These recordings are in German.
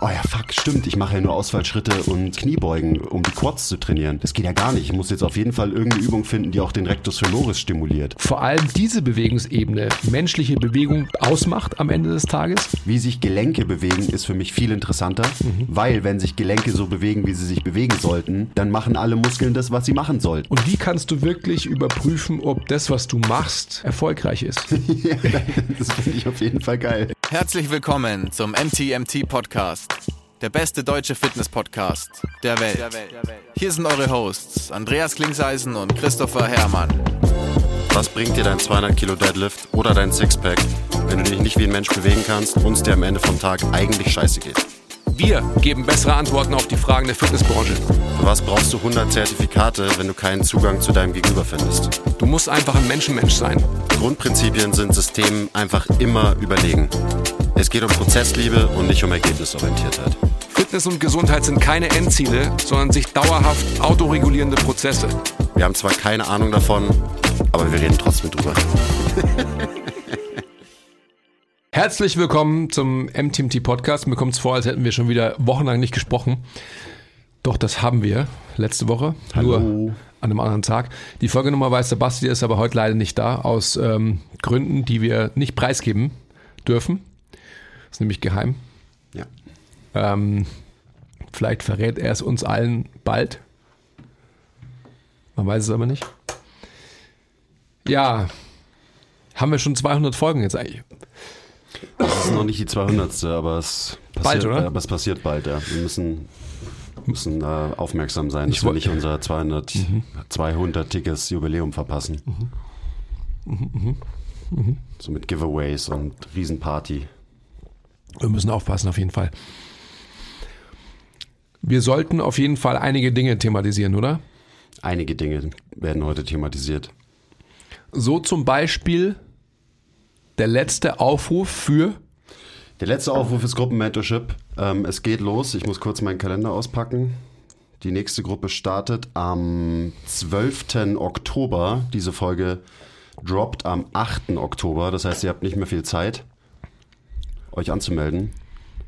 oh ja, fuck, stimmt, ich mache ja nur Ausfallschritte und Kniebeugen, um die Quads zu trainieren. Das geht ja gar nicht. Ich muss jetzt auf jeden Fall irgendeine Übung finden, die auch den Rectus femoris stimuliert. Vor allem diese Bewegungsebene, menschliche Bewegung ausmacht am Ende des Tages. Wie sich Gelenke bewegen, ist für mich viel interessanter, mhm. weil wenn sich Gelenke so bewegen, wie sie sich bewegen sollten, dann machen alle Muskeln das, was sie machen sollten. Und wie kannst du wirklich überprüfen, ob das, was du machst, erfolgreich ist? ja, das finde ich auf jeden Fall geil. Herzlich willkommen zum MTMT Podcast. Der beste deutsche Fitness-Podcast der Welt. Hier sind eure Hosts Andreas Klingseisen und Christopher Herrmann. Was bringt dir dein 200 Kilo Deadlift oder dein Sixpack, wenn du dich nicht wie ein Mensch bewegen kannst und es dir am Ende vom Tag eigentlich scheiße geht? Wir geben bessere Antworten auf die Fragen der Fitnessbranche. Für was brauchst du 100 Zertifikate, wenn du keinen Zugang zu deinem Gegenüber findest? Du musst einfach ein Menschenmensch sein. Grundprinzipien sind Systemen einfach immer überlegen. Es geht um Prozessliebe und nicht um Ergebnisorientiertheit. Fitness und Gesundheit sind keine Endziele, sondern sich dauerhaft autoregulierende Prozesse. Wir haben zwar keine Ahnung davon, aber wir reden trotzdem drüber. Herzlich willkommen zum MTMT Podcast. Mir kommt es vor, als hätten wir schon wieder wochenlang nicht gesprochen. Doch, das haben wir letzte Woche. Hallo. Nur an einem anderen Tag. Die Folgenummer weiß Sebastian, ist aber heute leider nicht da, aus ähm, Gründen, die wir nicht preisgeben dürfen. Das ist nämlich geheim. Ja. Ähm, vielleicht verrät er es uns allen bald. Man weiß es aber nicht. Ja, haben wir schon 200 Folgen jetzt eigentlich? Das ist noch nicht die 200. Aber es passiert bald, oder? aber es passiert bald, ja. Wir müssen, müssen äh, aufmerksam sein, dass wir nicht unser 200, mhm. 200-tiges Jubiläum verpassen. Mhm. Mhm, mhm. mhm. So mit Giveaways und Riesenparty. Wir müssen aufpassen, auf jeden Fall. Wir sollten auf jeden Fall einige Dinge thematisieren, oder? Einige Dinge werden heute thematisiert. So zum Beispiel der letzte Aufruf für? Der letzte Aufruf ist Gruppenmentorship. Ähm, es geht los. Ich muss kurz meinen Kalender auspacken. Die nächste Gruppe startet am 12. Oktober. Diese Folge droppt am 8. Oktober. Das heißt, ihr habt nicht mehr viel Zeit, euch anzumelden.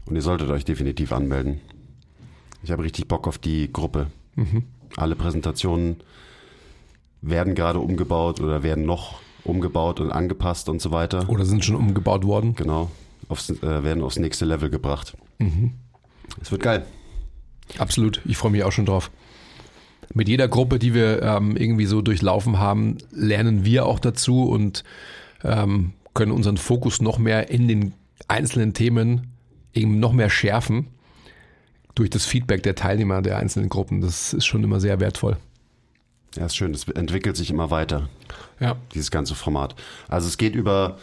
Und ihr solltet euch definitiv anmelden. Ich habe richtig Bock auf die Gruppe. Mhm. Alle Präsentationen werden gerade umgebaut oder werden noch umgebaut und angepasst und so weiter. Oder sind schon umgebaut worden. Genau. Aufs, äh, werden aufs nächste Level gebracht. Mhm. Es wird geil. Absolut. Ich freue mich auch schon drauf. Mit jeder Gruppe, die wir ähm, irgendwie so durchlaufen haben, lernen wir auch dazu und ähm, können unseren Fokus noch mehr in den einzelnen Themen eben noch mehr schärfen durch das Feedback der Teilnehmer der einzelnen Gruppen. Das ist schon immer sehr wertvoll. Ja, ist schön. Es entwickelt sich immer weiter. Ja. Dieses ganze Format. Also es geht über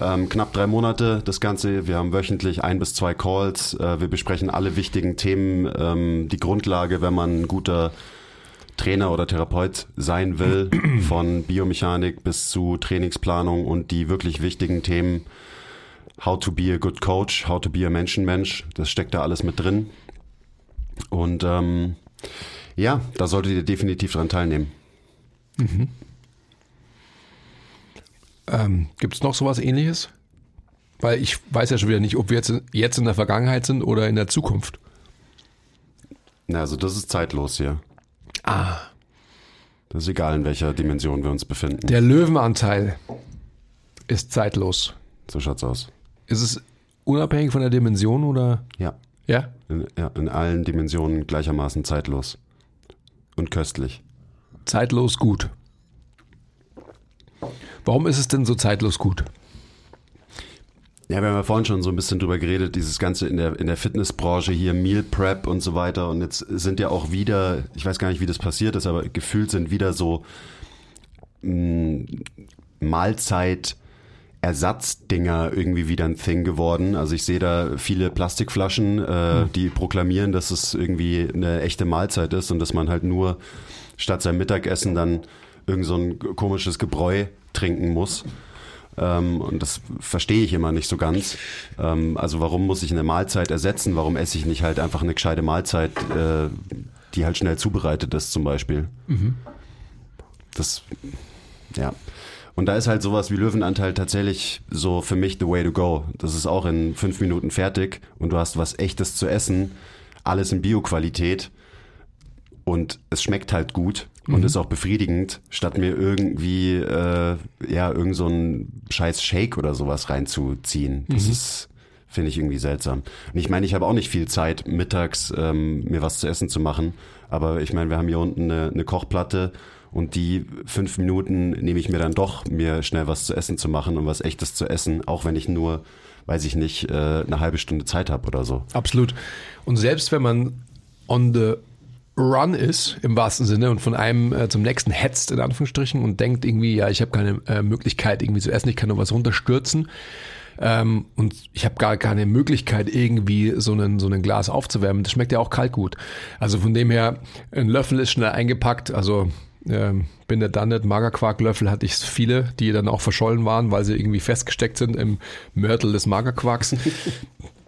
ähm, knapp drei Monate das Ganze. Wir haben wöchentlich ein bis zwei Calls. Äh, wir besprechen alle wichtigen Themen. Ähm, die Grundlage, wenn man ein guter Trainer oder Therapeut sein will, von Biomechanik bis zu Trainingsplanung und die wirklich wichtigen Themen. How to be a good coach, how to be a Menschenmensch. Das steckt da alles mit drin. Und ähm, ja, da solltet ihr definitiv dran teilnehmen. Mhm. Ähm, Gibt es noch sowas ähnliches? Weil ich weiß ja schon wieder nicht, ob wir jetzt, jetzt in der Vergangenheit sind oder in der Zukunft. Na, also das ist zeitlos hier. Ah. Das ist egal, in welcher Dimension wir uns befinden. Der Löwenanteil ist zeitlos. So schaut's aus. Ist es unabhängig von der Dimension oder? Ja. Ja? In, ja, in allen Dimensionen gleichermaßen zeitlos und köstlich. Zeitlos gut. Warum ist es denn so zeitlos gut? Ja, wir haben ja vorhin schon so ein bisschen drüber geredet, dieses Ganze in der, in der Fitnessbranche hier, Meal Prep und so weiter. Und jetzt sind ja auch wieder, ich weiß gar nicht, wie das passiert ist, aber gefühlt sind wieder so mh, mm, Mahlzeit, Ersatzdinger irgendwie wieder ein Thing geworden. Also ich sehe da viele Plastikflaschen, äh, mhm. die proklamieren, dass es irgendwie eine echte Mahlzeit ist und dass man halt nur statt sein Mittagessen dann irgend so ein komisches Gebräu trinken muss. Ähm, und das verstehe ich immer nicht so ganz. Ähm, also warum muss ich eine Mahlzeit ersetzen? Warum esse ich nicht halt einfach eine gescheite Mahlzeit, äh, die halt schnell zubereitet ist zum Beispiel? Mhm. Das, ja. Und da ist halt sowas wie Löwenanteil tatsächlich so für mich the way to go. Das ist auch in fünf Minuten fertig und du hast was echtes zu essen, alles in Bio-Qualität und es schmeckt halt gut und Mhm. ist auch befriedigend, statt mir irgendwie äh, ja irgend so ein scheiß Shake oder sowas reinzuziehen. Mhm. Das ist finde ich irgendwie seltsam. Und ich meine, ich habe auch nicht viel Zeit mittags ähm, mir was zu essen zu machen, aber ich meine, wir haben hier unten eine, eine Kochplatte und die fünf Minuten nehme ich mir dann doch, mir schnell was zu essen zu machen und was echtes zu essen, auch wenn ich nur, weiß ich nicht, äh, eine halbe Stunde Zeit habe oder so. Absolut. Und selbst wenn man on the run ist, im wahrsten Sinne, und von einem äh, zum nächsten hetzt, in Anführungsstrichen, und denkt irgendwie, ja, ich habe keine äh, Möglichkeit irgendwie zu essen, ich kann nur was runterstürzen. Ähm, und ich habe gar keine Möglichkeit, irgendwie so einen, so ein Glas aufzuwärmen. Das schmeckt ja auch kalt gut. Also von dem her, ein Löffel ist schnell eingepackt. Also ähm, bin der nicht. Magerquarklöffel hatte ich viele, die dann auch verschollen waren, weil sie irgendwie festgesteckt sind im Mörtel des Magerquarks.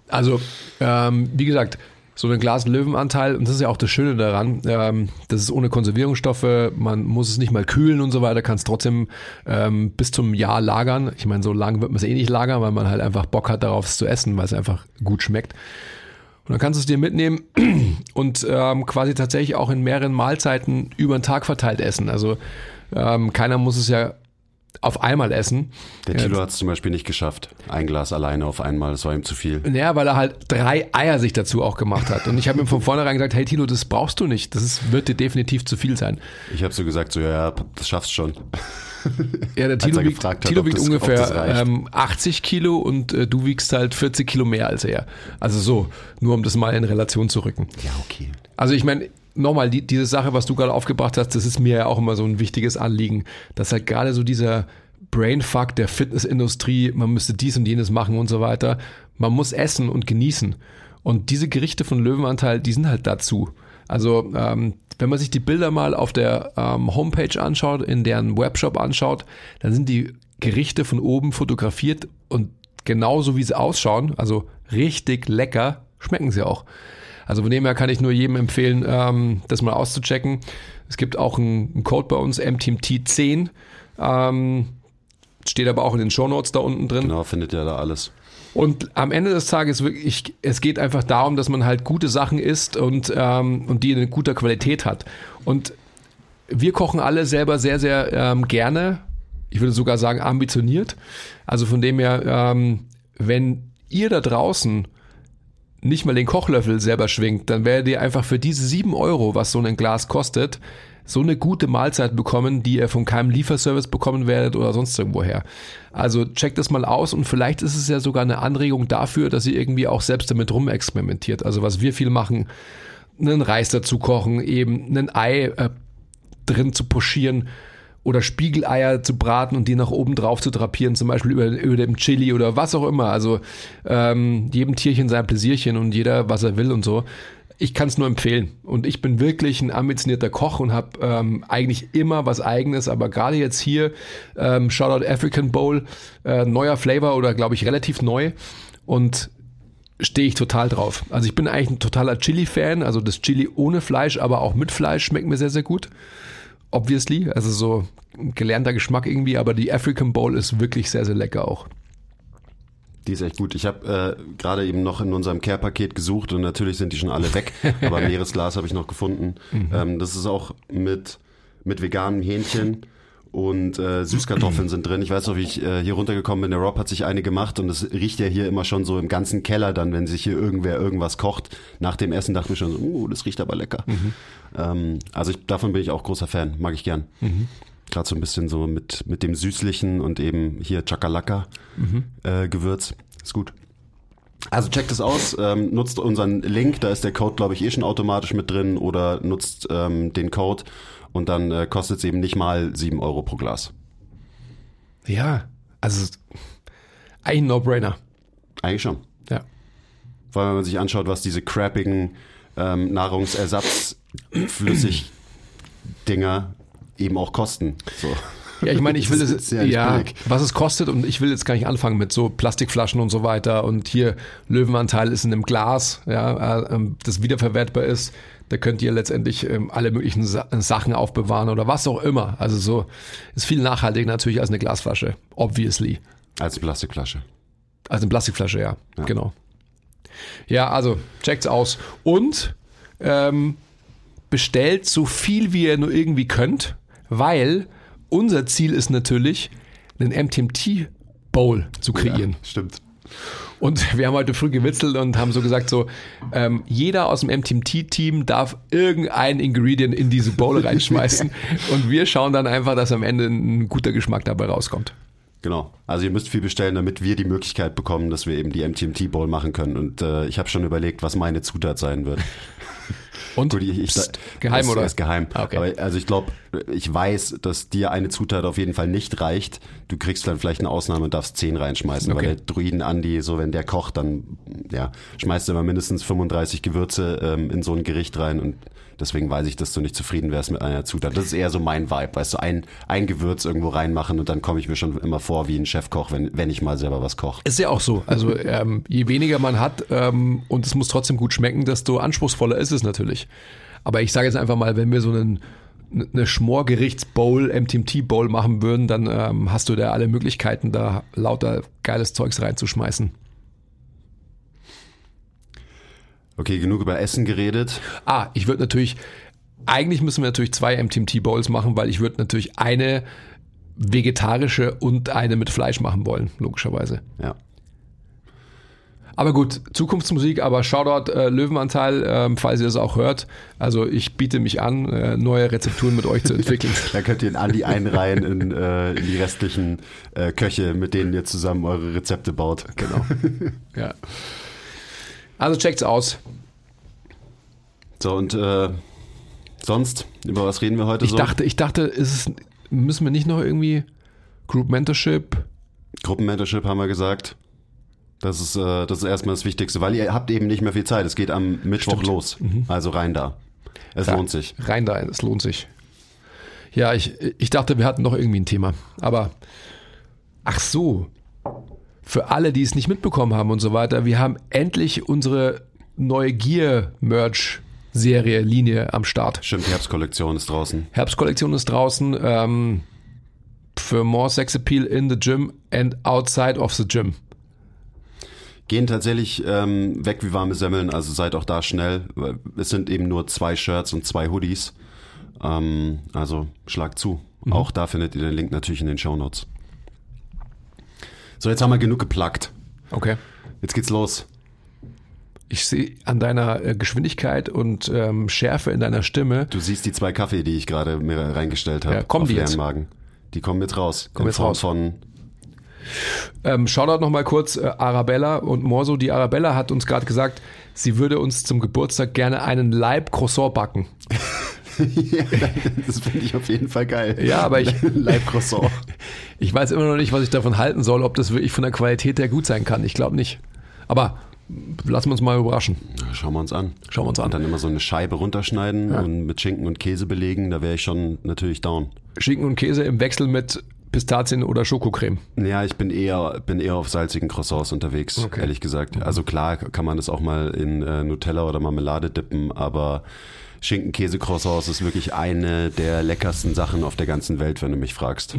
Also, ähm, wie gesagt, so ein Glas Löwenanteil, und das ist ja auch das Schöne daran, ähm, das ist ohne Konservierungsstoffe, man muss es nicht mal kühlen und so weiter, kann es trotzdem ähm, bis zum Jahr lagern. Ich meine, so lange wird man es eh nicht lagern, weil man halt einfach Bock hat darauf, es zu essen, weil es einfach gut schmeckt. Und dann kannst du es dir mitnehmen und ähm, quasi tatsächlich auch in mehreren Mahlzeiten über den Tag verteilt essen. Also ähm, keiner muss es ja auf einmal essen. Der Tilo hat es zum Beispiel nicht geschafft. Ein Glas alleine auf einmal, das war ihm zu viel. Naja, weil er halt drei Eier sich dazu auch gemacht hat. Und ich habe ihm von vornherein gesagt, hey Tilo, das brauchst du nicht. Das ist, wird dir definitiv zu viel sein. Ich habe so gesagt, so ja, ja, das schaffst schon. Ja, der Tilo wiegt, hat, Tilo wiegt das- ungefähr ähm, 80 Kilo und äh, du wiegst halt 40 Kilo mehr als er. Also so, nur um das mal in Relation zu rücken. Ja, okay. Also ich meine, nochmal, die, diese Sache, was du gerade aufgebracht hast, das ist mir ja auch immer so ein wichtiges Anliegen, dass halt gerade so dieser Brainfuck der Fitnessindustrie, man müsste dies und jenes machen und so weiter, man muss essen und genießen. Und diese Gerichte von Löwenanteil, die sind halt dazu. Also ähm, wenn man sich die Bilder mal auf der ähm, Homepage anschaut, in deren Webshop anschaut, dann sind die Gerichte von oben fotografiert und genauso wie sie ausschauen, also richtig lecker, schmecken sie auch. Also von dem her kann ich nur jedem empfehlen, ähm, das mal auszuchecken. Es gibt auch einen, Code bei uns, MTMT10. Ähm, steht aber auch in den Shownotes da unten drin. Genau, findet ja da alles. Und am Ende des Tages wirklich, es geht einfach darum, dass man halt gute Sachen isst und, ähm, und die in guter Qualität hat. Und wir kochen alle selber sehr, sehr ähm, gerne. Ich würde sogar sagen ambitioniert. Also von dem her, ähm, wenn ihr da draußen nicht mal den Kochlöffel selber schwingt, dann werdet ihr einfach für diese sieben Euro, was so ein Glas kostet, so eine gute Mahlzeit bekommen, die ihr von keinem Lieferservice bekommen werdet oder sonst irgendwoher. Also checkt das mal aus und vielleicht ist es ja sogar eine Anregung dafür, dass ihr irgendwie auch selbst damit rumexperimentiert. Also was wir viel machen, einen Reis dazu kochen, eben ein Ei äh, drin zu pochieren oder Spiegeleier zu braten und die nach oben drauf zu drapieren, zum Beispiel über, über dem Chili oder was auch immer. Also ähm, jedem Tierchen sein Pläsierchen und jeder, was er will und so. Ich kann es nur empfehlen. Und ich bin wirklich ein ambitionierter Koch und habe ähm, eigentlich immer was Eigenes, aber gerade jetzt hier, ähm, Shoutout African Bowl, äh, neuer Flavor oder glaube ich relativ neu. Und stehe ich total drauf. Also ich bin eigentlich ein totaler Chili-Fan, also das Chili ohne Fleisch, aber auch mit Fleisch schmeckt mir sehr, sehr gut. Obviously, also so ein gelernter Geschmack irgendwie, aber die African Bowl ist wirklich sehr, sehr lecker auch. Die ist echt gut. Ich habe äh, gerade eben noch in unserem Care-Paket gesucht und natürlich sind die schon alle weg, aber Meeresglas habe ich noch gefunden. Ähm, das ist auch mit, mit veganem Hähnchen und äh, Süßkartoffeln sind drin. Ich weiß noch, wie ich äh, hier runtergekommen bin. Der Rob hat sich eine gemacht und es riecht ja hier immer schon so im ganzen Keller dann, wenn sich hier irgendwer irgendwas kocht. Nach dem Essen dachte ich mir schon so, uh, das riecht aber lecker. Ähm, also ich, davon bin ich auch großer Fan, mag ich gern. Gerade so ein bisschen so mit, mit dem Süßlichen und eben hier Chakalaka äh, Gewürz. Ist gut. Also checkt es aus, ähm, nutzt unseren Link, da ist der Code, glaube ich, eh schon automatisch mit drin oder nutzt ähm, den Code und dann äh, kostet es eben nicht mal 7 Euro pro Glas. Ja, also eigentlich ein No-Brainer. Eigentlich schon. Ja. Vor allem, wenn man sich anschaut, was diese crappigen ähm, Nahrungsersatz-Flüssig-Dinger eben auch kosten. So. Ja, ich meine, ich will es, ja ja, was es kostet und ich will jetzt gar nicht anfangen mit so Plastikflaschen und so weiter und hier Löwenanteil ist in einem Glas, ja, äh, ähm, das wiederverwertbar ist. Da könnt ihr letztendlich ähm, alle möglichen Sa Sachen aufbewahren oder was auch immer. Also so ist viel nachhaltiger natürlich als eine Glasflasche, obviously. Als Plastikflasche. Also eine Plastikflasche, ja, genau. Ja, also checkt's aus und ähm, bestellt so viel wie ihr nur irgendwie könnt, weil unser Ziel ist natürlich, einen MTMT Bowl zu kreieren. Ja, stimmt. Und wir haben heute früh gewitzelt und haben so gesagt, so ähm, jeder aus dem MTMT-Team darf irgendein Ingredient in diese Bowl reinschmeißen und wir schauen dann einfach, dass am Ende ein guter Geschmack dabei rauskommt. Genau. Also ihr müsst viel bestellen, damit wir die Möglichkeit bekommen, dass wir eben die MTMT Bowl machen können. Und äh, ich habe schon überlegt, was meine Zutat sein wird. Und Gut, ich, ich, Psst, geheim das oder? Ist geheim. Ah, okay. Aber also ich glaube, ich weiß, dass dir eine Zutat auf jeden Fall nicht reicht. Du kriegst dann vielleicht eine Ausnahme und darfst zehn reinschmeißen, Okay. weil der Druiden Andi, so wenn der kocht, dann ja, schmeißt er immer mindestens 35 Gewürze ähm, in so ein Gericht rein und deswegen weiß ich, dass du nicht zufrieden wärst mit einer Zutat. Das ist eher so mein Vibe, weißt du, ein, ein Gewürz irgendwo reinmachen und dann komme ich mir schon immer vor wie ein Chefkoch, wenn, wenn ich mal selber was koche. Ist ja auch so. Also ähm, je weniger man hat ähm, und es muss trotzdem gut schmecken, desto anspruchsvoller ist es natürlich. Aber ich sage jetzt einfach mal, wenn wir so einen eine Schmorgerichtsbowl, MTMT-Bowl machen würden, dann ähm, hast du da alle Möglichkeiten, da lauter geiles Zeugs reinzuschmeißen. Okay, genug über Essen geredet. Ah, ich würde natürlich, eigentlich müssen wir natürlich zwei MTMT-Bowls machen, weil ich würde natürlich eine vegetarische und eine mit Fleisch machen wollen, logischerweise. Ja. Aber gut, Zukunftsmusik, aber Shoutout äh, Löwenanteil, ähm, falls ihr es auch hört. Also ich biete mich an, äh, neue Rezepturen mit euch zu entwickeln. Da könnt ihr den Andi einreihen in, äh, in die restlichen äh, Köche, mit denen ihr zusammen eure Rezepte baut. genau. ja. Also checkt's aus. So, und äh, sonst, über was reden wir heute Ich so? dachte, ich dachte, ist es, müssen wir nicht noch irgendwie Group Mentorship? Gruppenmentorship haben wir gesagt. Das ist, äh, das ist erstmal das Wichtigste, weil ihr habt eben nicht mehr viel Zeit. Es geht am Mittwoch Stimmt. los. Also rein da. Es lohnt sich. Rein da, es lohnt sich. Ja, ich, ich dachte, wir hatten noch irgendwie ein Thema. Aber ach so, für alle, die es nicht mitbekommen haben und so weiter, wir haben endlich unsere neue Gear-Merch-Serie, Linie am Start. Stimmt, die Herbstkollektion ist draußen. Herbstkollektion ist draußen ähm, für more Sex Appeal in the gym and outside of the gym. Gehen tatsächlich ähm, weg wie warme Semmeln, also seid auch da schnell. Es sind eben nur zwei Shirts und zwei Hoodies. Ähm, also schlag zu. Auch da findet ihr den Link natürlich in den Shownotes. So, jetzt haben wir genug geplagt. Okay. Jetzt geht's los. Ich sehe an deiner äh, Geschwindigkeit und ähm, Schärfe in deiner Stimme, Du siehst die zwei Kaffee, die ich gerade mir reingestellt habe. Ja, kommen auf die leeren jetzt? Magen. Die kommen jetzt raus. Kommen In jetzt Form raus. Von, Ähm, Shoutout nochmal kurz, äh, Arabella und Morso. Die Arabella hat uns gerade gesagt, sie würde uns zum Geburtstag gerne einen Leib Croissant backen. ja, das finde ich auf jeden Fall geil. Ja, aber ich- Live Croissant. Ich weiß immer noch nicht, was ich davon halten soll, ob das wirklich von der Qualität her gut sein kann. Ich glaube nicht. Aber lassen wir uns mal überraschen. Schauen wir uns an. Schauen wir uns an. Und dann immer so eine Scheibe runterschneiden und mit Schinken und Käse belegen. Da wäre ich schon natürlich down. Schinken und Käse im Wechsel mit Pistazien oder Schokocreme. Ja, ich bin eher, bin eher auf salzigen Croissants unterwegs, Okay. ehrlich gesagt. Also klar kann man das auch mal in äh, Nutella oder Marmelade dippen, aber Schinken-Käse-Croissants ist wirklich eine der leckersten Sachen auf der ganzen Welt, wenn du mich fragst.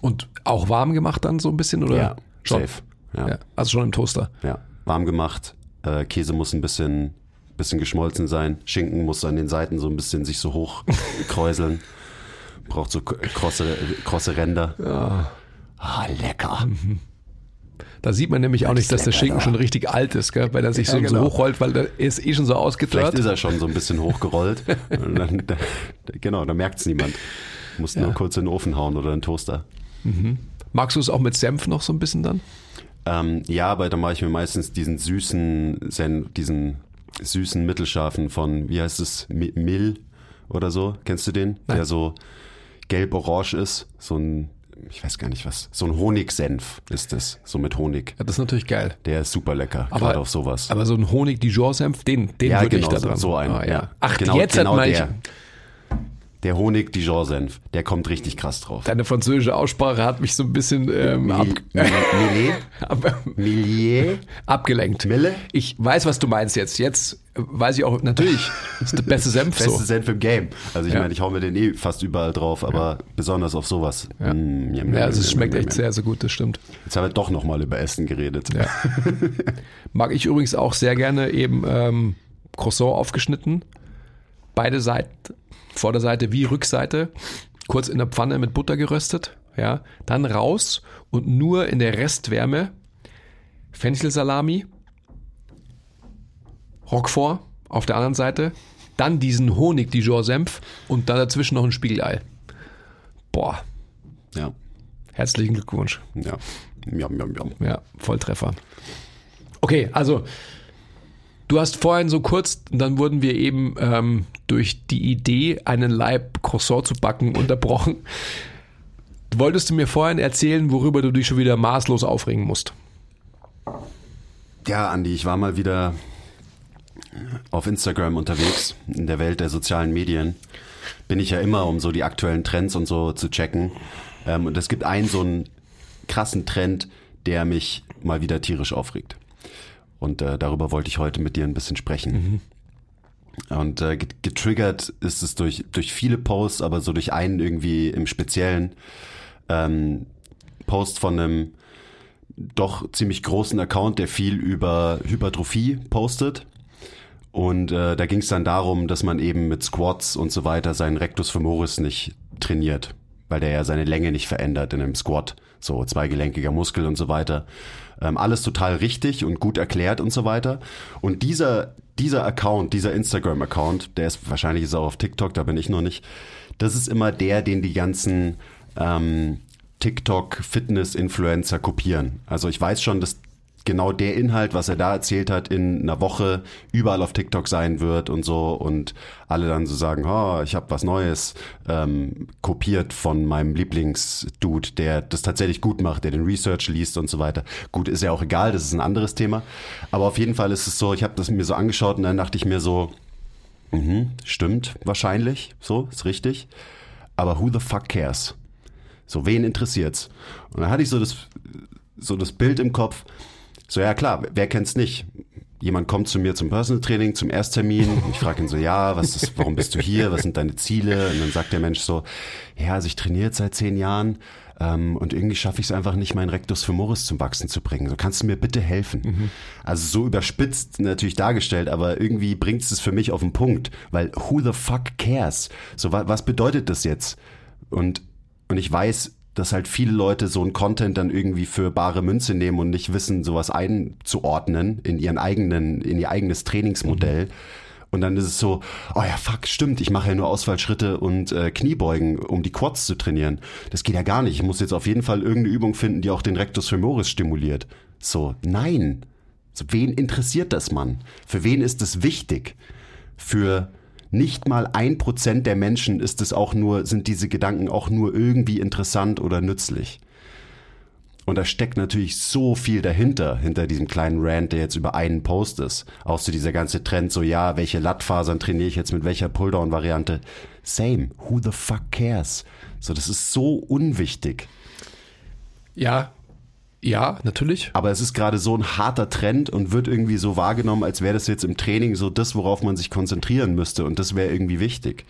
Und auch warm gemacht dann so ein bisschen oder? Ja, schon. safe. Ja, Ja, also schon im Toaster. ja. warm gemacht. Äh, Käse muss ein bisschen, bisschen geschmolzen sein. Schinken muss an den Seiten so ein bisschen sich so hoch kräuseln. Braucht so krosse, krosse Ränder. Ah, lecker. Da sieht man nämlich auch nicht, dass der Schinken ja. schon richtig alt ist, gell? weil er sich so, Ja, so genau. hochrollt, weil der ist eh schon so Vielleicht ausgedörrt. ist er schon so ein bisschen hochgerollt. Dann, da, genau, da merkt es niemand. Musst nur kurz in den Ofen hauen oder in den Toaster. Magst du es auch mit Senf noch so ein bisschen dann? Ähm, ja, aber dann mache ich mir meistens diesen süßen, Sen, diesen süßen mittelscharfen von, wie heißt es, Mi- Mill oder so. Kennst du den? Nein. Der so gelb-orange ist. So ein, ich weiß gar nicht was, so ein Honigsenf ist es. So mit Honig. Ja, das ist natürlich geil. Der ist super lecker, Aber- gerade auf sowas. Aber so ein Honig-Dijon-Senf, den, den Ja, würde genau, ich da dran. so einen, Ah, ja. Ach, Genau- jetzt genau hat man der. Honig Dijon-Senf, der kommt richtig krass drauf. Deine französische Aussprache hat mich so ein bisschen ähm, ab, Millet? abgelenkt. Mille? Ich weiß, was du meinst jetzt. Jetzt weiß ich auch, natürlich, das ist der beste Senf Beste so. Senf im Game. Also ich Ja. meine, ich hau mir den eh fast überall drauf, aber besonders auf sowas. Ja. Mm, Ja, also es schmeckt echt sehr, sehr gut, das stimmt. Jetzt haben wir doch nochmal über Essen geredet. Ja. Mag ich übrigens auch sehr gerne eben ähm, Croissant aufgeschnitten. Beide Seiten, Vorderseite wie Rückseite, kurz in der Pfanne mit Butter geröstet. Ja, dann raus und nur in der Restwärme Fenchelsalami, Roquefort auf der anderen Seite, dann diesen Honig-Dijon-Senf und dann dazwischen noch ein Spiegelei. Boah, Ja. herzlichen Glückwunsch. Ja. Yum, yum, yum. Ja, Volltreffer. Okay, also du hast vorhin so kurz, dann wurden wir eben ähm, durch die Idee, einen Leib Croissant zu backen, unterbrochen. Wolltest du mir vorhin erzählen, worüber du dich schon wieder maßlos aufregen musst? Ja, Andi, ich war mal wieder auf Instagram unterwegs, in der Welt der sozialen Medien. Bin ich ja immer, um so die aktuellen Trends und so zu checken. Ähm, und es gibt einen so einen krassen Trend, der mich mal wieder tierisch aufregt. Und äh, darüber wollte ich heute mit dir ein bisschen sprechen. Und äh, get- getriggert ist es durch, durch viele Posts, aber so durch einen irgendwie im Speziellen ähm, Post von einem doch ziemlich großen Account, der viel über Hypertrophie postet. Und äh, da ging es dann darum, dass man eben mit Squats und so weiter seinen Rectus femoris nicht trainiert, weil der ja seine Länge nicht verändert in einem Squat. So zweigelenkiger Muskel und so weiter. Ähm, alles total richtig und gut erklärt und so weiter. Und dieser, dieser Account, dieser Instagram-Account, der ist wahrscheinlich ist auch auf TikTok, da bin ich noch nicht. Das ist immer der, den die ganzen ähm, TikTok-Fitness-Influencer kopieren. Also ich weiß schon, dass genau der Inhalt, was er da erzählt hat, in einer Woche überall auf TikTok sein wird und so und alle dann so sagen, oh, ich habe was Neues ähm, kopiert von meinem Lieblingsdude, der das tatsächlich gut macht, der den Research liest und so weiter. Gut, ist ja auch egal, das ist ein anderes Thema. Aber auf jeden Fall ist es so, ich habe das mir so angeschaut und dann dachte ich mir so, mhm, stimmt wahrscheinlich, so ist richtig. Aber who the fuck cares? So, wen interessiert's? Und dann hatte ich so das, so das Bild im Kopf. So, ja klar, wer kennt's nicht? Jemand kommt zu mir zum Personal Training, zum Ersttermin. Ich frage ihn so, ja, was ist, warum bist du hier? Was sind deine Ziele? Und dann sagt der Mensch so, ja, also ich trainiere jetzt seit zehn Jahren ähm, und irgendwie schaffe ich es einfach nicht, meinen Rectus femoris zum Wachsen zu bringen. So, kannst du mir bitte helfen? Also so überspitzt natürlich dargestellt, aber irgendwie bringt es für mich auf den Punkt, weil who the fuck cares? So, wa was bedeutet das jetzt? Und und ich weiß, dass halt viele Leute so einen Content dann irgendwie für bare Münze nehmen und nicht wissen, sowas einzuordnen in ihren eigenen, in ihr eigenes Trainingsmodell. Und dann ist es so, oh ja, fuck, stimmt, ich mache ja nur Ausfallschritte und äh, Kniebeugen, um die Quads zu trainieren. Das geht ja gar nicht. Ich muss jetzt auf jeden Fall irgendeine Übung finden, die auch den Rectus femoris stimuliert. So, nein. So, wen interessiert das, Mann? Für wen ist es wichtig? Für nicht mal ein Prozent der Menschen ist es auch nur, sind diese Gedanken auch nur irgendwie interessant oder nützlich. Und da steckt natürlich so viel dahinter, hinter diesem kleinen Rant, der jetzt über einen Post ist. Auch so dieser ganze Trend, so ja, welche Lattfasern trainiere ich jetzt mit welcher Pulldown-Variante? Same. Who the fuck cares? So, das ist so unwichtig. Ja, ja, natürlich. Aber es ist gerade so ein harter Trend und wird irgendwie so wahrgenommen, als wäre das jetzt im Training so das, worauf man sich konzentrieren müsste. Und das wäre irgendwie wichtig.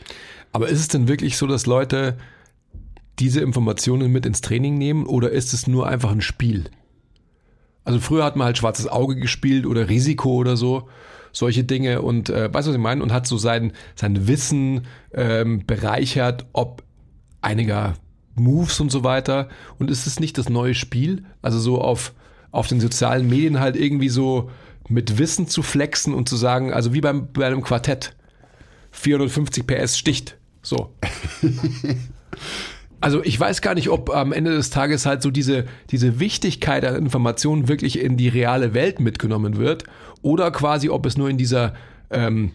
Aber ist es denn wirklich so, dass Leute diese Informationen mit ins Training nehmen oder ist es nur einfach ein Spiel? Also früher hat man halt schwarzes Auge gespielt oder Risiko oder so, solche Dinge und äh, weißt du, was ich meine? Und hat so sein, sein Wissen ähm, bereichert, ob einiger Moves und so weiter. Und ist es nicht das neue Spiel? Also so auf, auf den sozialen Medien halt irgendwie so mit Wissen zu flexen und zu sagen, also wie beim, bei einem Quartett, 450 PS sticht. So. Also ich weiß gar nicht, ob am Ende des Tages halt so diese, diese Wichtigkeit an Informationen wirklich in die reale Welt mitgenommen wird oder quasi, ob es nur in dieser ähm,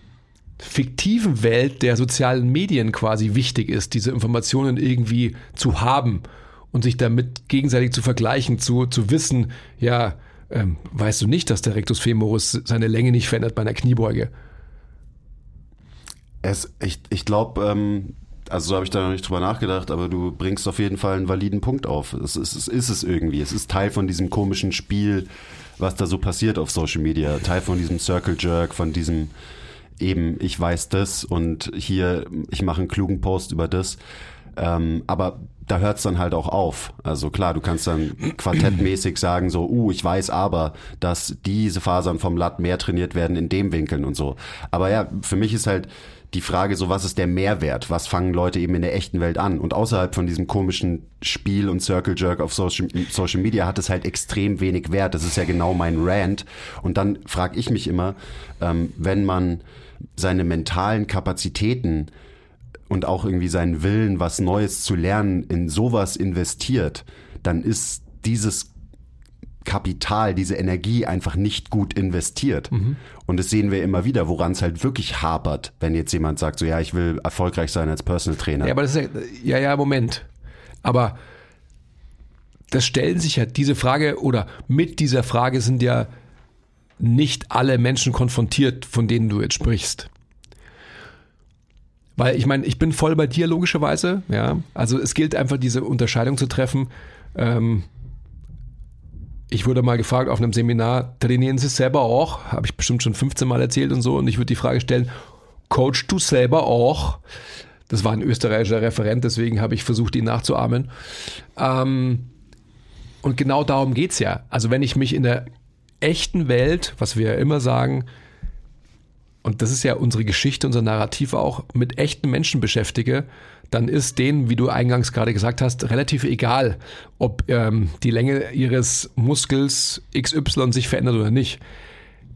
fiktiven Welt der sozialen Medien quasi wichtig ist, diese Informationen irgendwie zu haben und sich damit gegenseitig zu vergleichen, zu, zu wissen, ja, ähm, weißt du nicht, dass der Rectus femoris seine Länge nicht verändert bei einer Kniebeuge? Es, ich ich glaube, ähm, also so habe ich da noch nicht drüber nachgedacht, aber du bringst auf jeden Fall einen validen Punkt auf. Es ist, es ist es irgendwie. Es ist Teil von diesem komischen Spiel, was da so passiert auf Social Media. Teil von diesem Circle Jerk, von diesem eben, ich weiß das und hier, ich mache einen klugen Post über das. Ähm, aber da hört es dann halt auch auf. Also klar, du kannst dann quartettmäßig sagen, so, uh, ich weiß aber, dass diese Fasern vom Latt mehr trainiert werden in dem Winkeln und so. Aber ja, für mich ist halt die Frage so, was ist der Mehrwert? Was fangen Leute eben in der echten Welt an? Und außerhalb von diesem komischen Spiel und Circle Jerk auf Social, Social Media hat es halt extrem wenig Wert. Das ist ja genau mein Rant. Und dann frage ich mich immer, ähm, wenn man seine mentalen Kapazitäten und auch irgendwie seinen Willen, was Neues zu lernen, in sowas investiert, dann ist dieses Kapital, diese Energie einfach nicht gut investiert. Mhm. Und das sehen wir immer wieder, woran es halt wirklich hapert, wenn jetzt jemand sagt, so ja, ich will erfolgreich sein als Personal Trainer. Ja, aber das ist ja, ja, ja, Moment. Aber das stellen sich ja diese Frage oder mit dieser Frage sind ja nicht alle Menschen konfrontiert, von denen du jetzt sprichst. Weil ich meine, ich bin voll bei dir logischerweise, ja. Also es gilt einfach diese Unterscheidung zu treffen. Ähm, ich wurde mal gefragt auf einem Seminar, trainieren Sie selber auch? Habe ich bestimmt schon 15 Mal erzählt und so. Und ich würde die Frage stellen, coach du selber auch? Das war ein österreichischer Referent, deswegen habe ich versucht, ihn nachzuahmen. Ähm, und genau darum geht's ja. Also wenn ich mich in der echten Welt, was wir ja immer sagen, und das ist ja unsere Geschichte, unser Narrativ auch, mit echten Menschen beschäftige, dann ist denen, wie du eingangs gerade gesagt hast, relativ egal, ob ähm, die Länge ihres Muskels XY sich verändert oder nicht.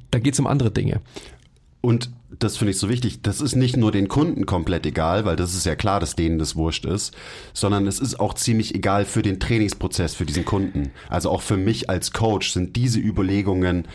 Da geht es um andere Dinge. Und das finde ich so wichtig, das ist nicht nur den Kunden komplett egal, weil das ist ja klar, dass denen das wurscht ist, sondern es ist auch ziemlich egal für den Trainingsprozess für diesen Kunden. Also auch für mich als Coach sind diese Überlegungen,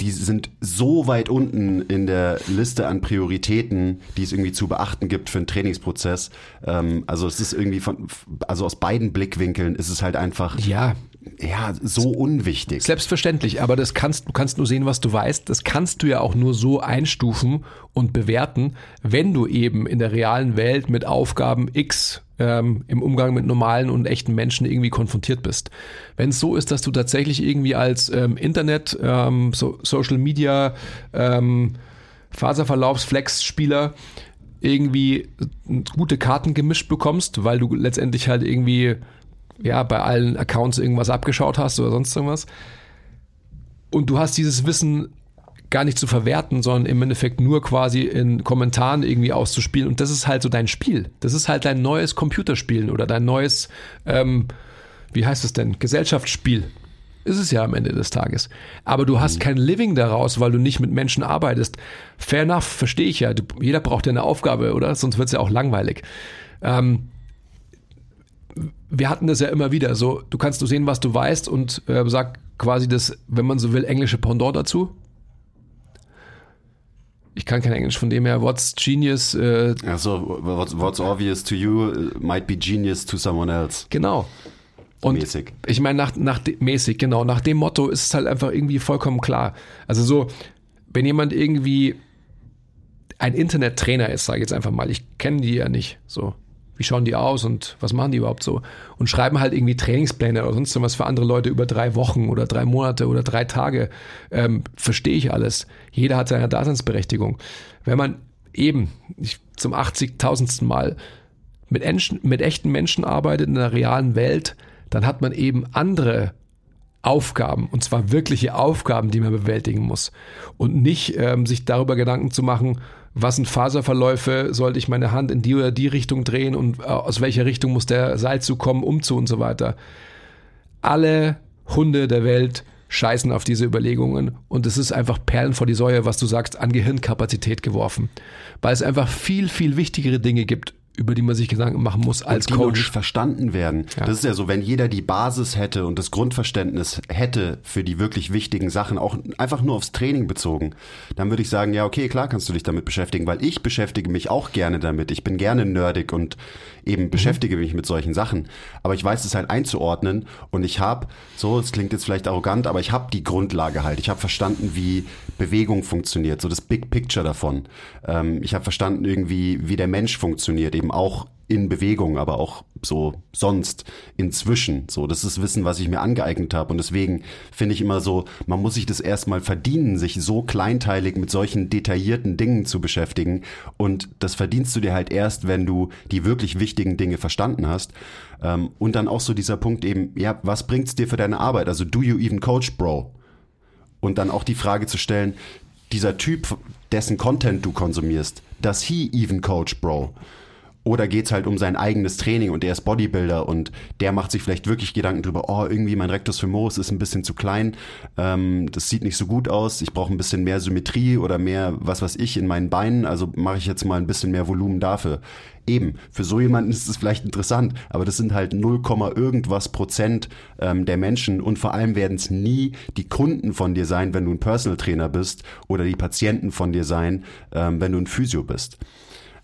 die sind so weit unten in der Liste an Prioritäten, die es irgendwie zu beachten gibt für einen Trainingsprozess. Ähm, also es ist irgendwie von, also aus beiden Blickwinkeln ist es halt einfach. Ja. Ja, so unwichtig. Selbstverständlich, aber das kannst, du kannst nur sehen, was du weißt. Das kannst du ja auch nur so einstufen und bewerten, wenn du eben in der realen Welt mit Aufgaben X ähm, im Umgang mit normalen und echten Menschen irgendwie konfrontiert bist. Wenn es so ist, dass du tatsächlich irgendwie als ähm, Internet, ähm, so Social Media, ähm, Faserverlaufsflex-Spieler irgendwie gute Karten gemischt bekommst, weil du letztendlich halt irgendwie ja bei allen Accounts irgendwas abgeschaut hast oder sonst irgendwas. Und du hast dieses Wissen gar nicht zu verwerten, sondern im Endeffekt nur quasi in Kommentaren irgendwie auszuspielen. Und das ist halt so dein Spiel. Das ist halt dein neues Computerspielen oder dein neues, ähm, wie heißt es denn, Gesellschaftsspiel. Ist es ja am Ende des Tages. Aber du hast mhm. kein Living daraus, weil du nicht mit Menschen arbeitest. Fair enough, verstehe ich ja. Du, jeder braucht ja eine Aufgabe, oder? Sonst wird es ja auch langweilig. Ähm, wir hatten das ja immer wieder. So, du kannst nur sehen, was du weißt und äh, sag quasi das, wenn man so will, englische Pendant dazu ich kann kein Englisch, von dem her, what's genius. Äh, also, what's, what's obvious to you uh, might be genius to someone else. Genau. Und mäßig. ich meine, nach, nach mäßig, genau, nach dem Motto ist es halt einfach irgendwie vollkommen klar. Also so, wenn jemand irgendwie ein Internettrainer ist, sage ich jetzt einfach mal, ich kenne die ja nicht, so wie schauen die aus und was machen die überhaupt so? Und schreiben halt irgendwie Trainingspläne oder sonst was für andere Leute über drei Wochen oder drei Monate oder drei Tage. Ähm, Verstehe ich alles. Jeder hat seine Daseinsberechtigung. Wenn man eben ich, zum 80.000. Mal mit, Enschen, mit echten Menschen arbeitet in der realen Welt, dann hat man eben andere Aufgaben, und zwar wirkliche Aufgaben, die man bewältigen muss. Und nicht ähm, sich darüber Gedanken zu machen, was sind Faserverläufe, sollte ich meine Hand in die oder die Richtung drehen und äh, aus welcher Richtung muss der Seilzug kommen, umzu und so weiter. Alle Hunde der Welt scheißen auf diese Überlegungen und es ist einfach Perlen vor die Säue, was du sagst, an Gehirnkapazität geworfen. Weil es einfach viel, viel wichtigere Dinge gibt, über die man sich Gedanken machen muss als und die Coach. nicht verstanden werden. Ja. Das ist ja so, wenn jeder die Basis hätte und das Grundverständnis hätte für die wirklich wichtigen Sachen, auch einfach nur aufs Training bezogen, dann würde ich sagen, ja, okay, klar kannst du dich damit beschäftigen, weil ich beschäftige mich auch gerne damit. Ich bin gerne nerdig und eben mhm. beschäftige mich mit solchen Sachen. Aber ich weiß es halt einzuordnen und ich habe, so, es klingt jetzt vielleicht arrogant, aber ich habe die Grundlage halt. Ich habe verstanden, wie Bewegung funktioniert, so das Big Picture davon. Ähm, ich habe verstanden irgendwie, wie der Mensch funktioniert, eben eben auch in Bewegung, aber auch so sonst inzwischen. So, das ist Wissen, was ich mir angeeignet habe. Und deswegen finde ich immer so, man muss sich das erstmal verdienen, sich so kleinteilig mit solchen detaillierten Dingen zu beschäftigen. Und das verdienst du dir halt erst, wenn du die wirklich wichtigen Dinge verstanden hast. Ähm, und dann auch so dieser Punkt eben, ja, was bringt's dir für deine Arbeit? Also, do you even coach, bro? Und dann auch die Frage zu stellen, dieser Typ, dessen Content du konsumierst, does he even coach, bro? Oder geht's halt um sein eigenes Training und der ist Bodybuilder und der macht sich vielleicht wirklich Gedanken drüber, oh, irgendwie mein Rectus femoris ist ein bisschen zu klein, ähm, das sieht nicht so gut aus, ich brauche ein bisschen mehr Symmetrie oder mehr, was weiß ich, in meinen Beinen, also mache ich jetzt mal ein bisschen mehr Volumen dafür. Eben, für so jemanden ist es vielleicht interessant, aber das sind halt 0, irgendwas Prozent ähm, der Menschen und vor allem werden es nie die Kunden von dir sein, wenn du ein Personal Trainer bist oder die Patienten von dir sein, ähm, wenn du ein Physio bist.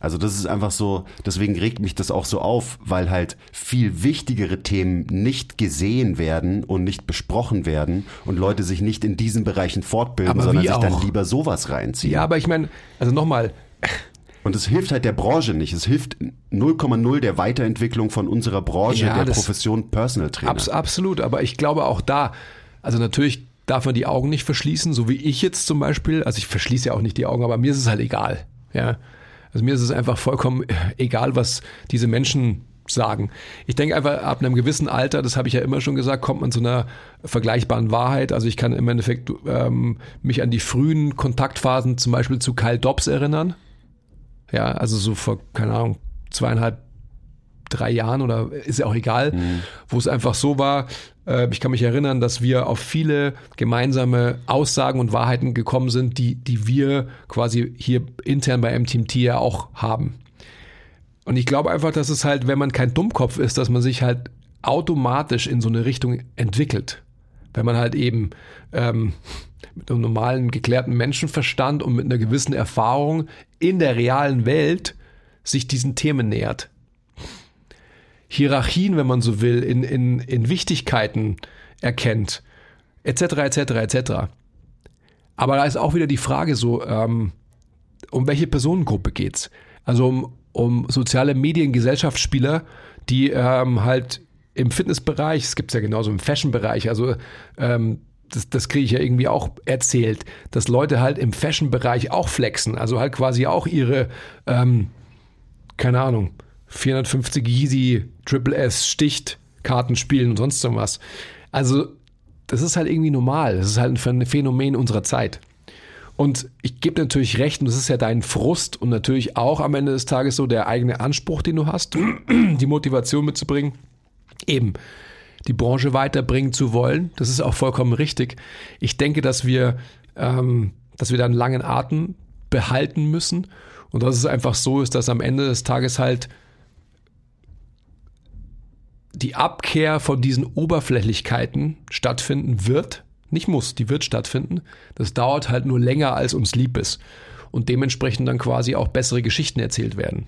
Also das ist einfach so, deswegen regt mich das auch so auf, weil halt viel wichtigere Themen nicht gesehen werden und nicht besprochen werden und Leute sich nicht in diesen Bereichen fortbilden, Aber sondern sich dann auch? lieber sowas reinziehen. Ja, aber ich meine, also nochmal, Und es hilft halt der Branche nicht. Es hilft 0,0 der Weiterentwicklung von unserer Branche, Ja, der Profession Personal Trainer. Abs absolut, aber ich glaube auch da, also natürlich darf man die Augen nicht verschließen, so wie ich jetzt zum Beispiel. Also ich verschließe ja auch nicht die Augen, aber mir ist es halt egal. Ja, also mir ist es einfach vollkommen egal, was diese Menschen sagen. Ich denke einfach, ab einem gewissen Alter, das habe ich ja immer schon gesagt, kommt man zu einer vergleichbaren Wahrheit. Also ich kann im Endeffekt ähm, mich an die frühen Kontaktphasen zum Beispiel zu Kyle Dobbs erinnern. Ja, also so vor, keine Ahnung, zweieinhalb, drei Jahren oder ist ja auch egal, wo es einfach so war. Äh, ich kann mich erinnern, dass wir auf viele gemeinsame Aussagen und Wahrheiten gekommen sind, die, die wir quasi hier intern bei MTMT ja auch haben. Und ich glaube einfach, dass es halt, wenn man kein Dummkopf ist, dass man sich halt automatisch in so eine Richtung entwickelt. Wenn man halt eben ähm, mit einem normalen, geklärten Menschenverstand und mit einer gewissen Erfahrung in der realen Welt sich diesen Themen nähert. Hierarchien, wenn man so will, in, in, in Wichtigkeiten erkennt, etc., etc., etc. Aber da ist auch wieder die Frage so, ähm, um welche Personengruppe geht's? Also um, um soziale Medien, Gesellschaftsspieler, die ähm, halt im Fitnessbereich, es gibt's ja genauso im Fashion-Bereich, also ähm, das, das kriege ich ja irgendwie auch erzählt, dass Leute halt im Fashion-Bereich auch flexen, also halt quasi auch ihre, ähm, keine Ahnung, 450 Yeezy Triple S Sticht Karten spielen und sonst irgendwas. Also das ist halt irgendwie normal, das ist halt ein Phänomen unserer Zeit. Und ich gebe natürlich recht, und das ist ja dein Frust und natürlich auch am Ende des Tages so der eigene Anspruch, den du hast, die Motivation mitzubringen, eben die Branche weiterbringen zu wollen. Das ist auch vollkommen richtig. Ich denke, dass wir, ähm, dass wir da einen langen Atem behalten müssen und dass es einfach so ist, dass am Ende des Tages halt die Abkehr von diesen Oberflächlichkeiten stattfinden wird. Nicht muss, die wird stattfinden. Das dauert halt nur länger, als uns lieb ist. Und dementsprechend dann quasi auch bessere Geschichten erzählt werden.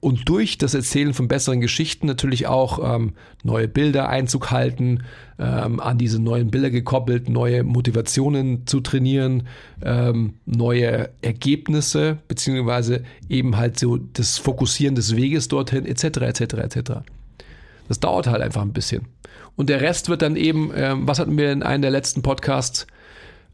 Und durch das Erzählen von besseren Geschichten natürlich auch ähm, neue Bilder Einzug halten, ähm, an diese neuen Bilder gekoppelt, neue Motivationen zu trainieren, ähm, neue Ergebnisse, beziehungsweise eben halt so das Fokussieren des Weges dorthin, etc., etc., etc. Das dauert halt einfach ein bisschen. Und der Rest wird dann eben, ähm, was hatten wir in einem der letzten Podcasts,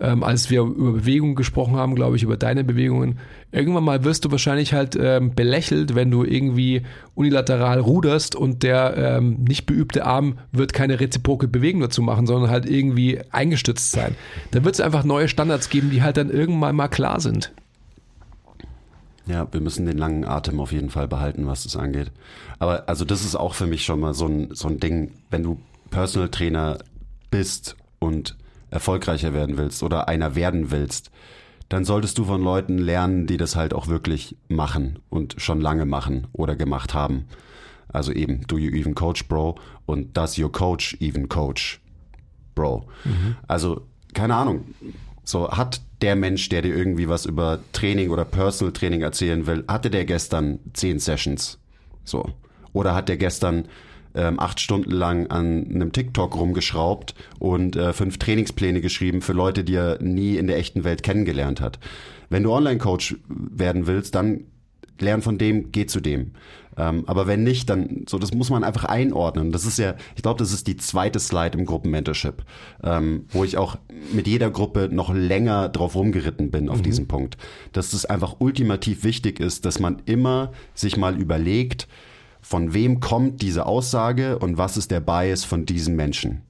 ähm, als wir über Bewegungen gesprochen haben, glaube ich, über deine Bewegungen. Irgendwann mal wirst du wahrscheinlich halt ähm, belächelt, wenn du irgendwie unilateral ruderst und der ähm, nicht beübte Arm wird keine reziproke Bewegung dazu machen, sondern halt irgendwie eingestützt sein. Da wird es einfach neue Standards geben, die halt dann irgendwann mal klar sind. Ja, wir müssen den langen Atem auf jeden Fall behalten, was das angeht. Aber also das ist auch für mich schon mal so ein, so ein Ding, wenn du Personal Trainer bist und erfolgreicher werden willst oder einer werden willst, dann solltest du von Leuten lernen, die das halt auch wirklich machen und schon lange machen oder gemacht haben. Also eben, do you even coach, bro? Und does your coach even coach, bro? Also, keine Ahnung. So, hat der Mensch, der dir irgendwie was über Training oder Personal Training erzählen will, hatte der gestern zehn Sessions? So. Oder hat der gestern ähm, acht Stunden lang an einem TikTok rumgeschraubt und äh, fünf Trainingspläne geschrieben für Leute, die er nie in der echten Welt kennengelernt hat. Wenn du Online-Coach werden willst, dann lern von dem, geh zu dem. Ähm, aber wenn nicht, dann so, das muss man einfach einordnen. Das ist ja, ich glaube, das ist die zweite Slide im Gruppenmentorship, ähm, wo ich auch mit jeder Gruppe noch länger drauf rumgeritten bin auf mhm. diesem Punkt. Dass es einfach ultimativ wichtig ist, dass man immer sich mal überlegt, von wem kommt diese Aussage und was ist der Bias von diesem Menschen.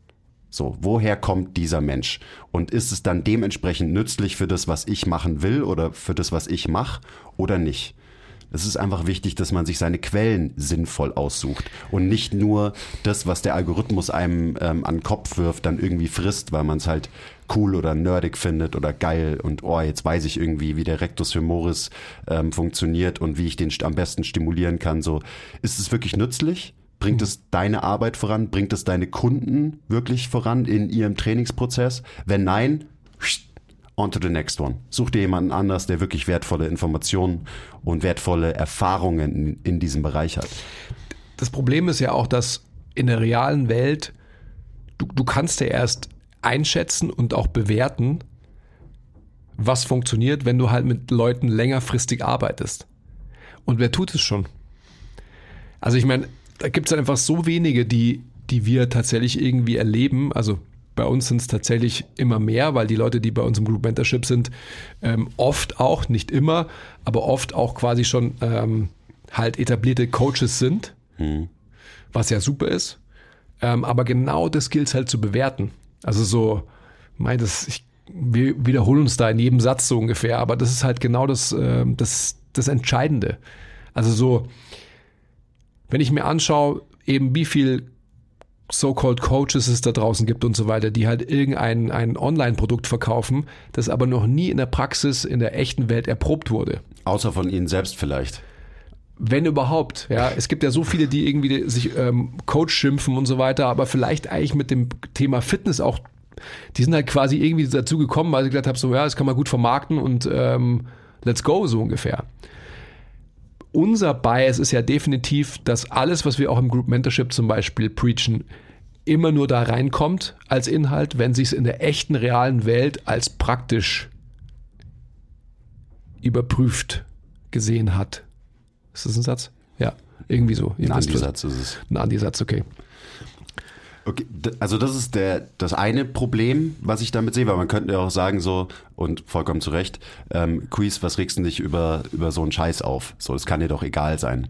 So, woher kommt dieser Mensch? Und ist es dann dementsprechend nützlich für das, was ich machen will oder für das, was ich mache oder nicht? Es ist einfach wichtig, dass man sich seine Quellen sinnvoll aussucht und nicht nur das, was der Algorithmus einem ähm, an den Kopf wirft, dann irgendwie frisst, weil man es halt cool oder nerdig findet oder geil und oh, jetzt weiß ich irgendwie, wie der Rectus femoris ähm, funktioniert und wie ich den am besten stimulieren kann. So, ist es wirklich nützlich? Bringt mhm. es deine Arbeit voran? Bringt es deine Kunden wirklich voran in ihrem Trainingsprozess? Wenn nein, on to the next one. Such dir jemanden anders, der wirklich wertvolle Informationen und wertvolle Erfahrungen in, in diesem Bereich hat. Das Problem ist ja auch, dass in der realen Welt du, du kannst ja erst einschätzen und auch bewerten, was funktioniert, wenn du halt mit Leuten längerfristig arbeitest. Und wer tut es schon? Also ich meine, da gibt es einfach so wenige, die, die wir tatsächlich irgendwie erleben. Also bei uns sind es tatsächlich immer mehr, weil die Leute, die bei uns im Group Mentorship sind, ähm, oft auch, nicht immer, aber oft auch quasi schon ähm, halt etablierte Coaches sind, mhm. was ja super ist. Ähm, aber genau das gilt es halt zu bewerten. Also so, mein, das, ich, wir wiederholen uns da in jedem Satz so ungefähr, aber das ist halt genau das, äh, das, das Entscheidende. Also so, wenn ich mir anschaue, eben wie viel so-called Coaches es da draußen gibt und so weiter, die halt irgendein ein Online-Produkt verkaufen, das aber noch nie in der Praxis, in der echten Welt erprobt wurde. Außer von ihnen selbst vielleicht. Wenn überhaupt, ja. Es gibt ja so viele, die irgendwie sich ähm, Coach schimpfen und so weiter, aber vielleicht eigentlich mit dem Thema Fitness auch, die sind halt quasi irgendwie dazu gekommen, weil sie gesagt haben, so ja, das kann man gut vermarkten und ähm, let's go, so ungefähr unser Bias ist ja definitiv, dass alles, was wir auch im Group Mentorship zum Beispiel preachen, immer nur da reinkommt als Inhalt, wenn sich es in der echten realen Welt als praktisch überprüft gesehen hat. Ist das ein Satz? Ja, irgendwie so. Ein Antisatz ist es. Ein Antisatz, okay. Okay, also das ist der, das eine Problem, was ich damit sehe, weil man könnte ja auch sagen so, und vollkommen zu Recht, ähm, Quiz, was regst du dich über, über so einen Scheiß auf? So, das kann dir doch egal sein.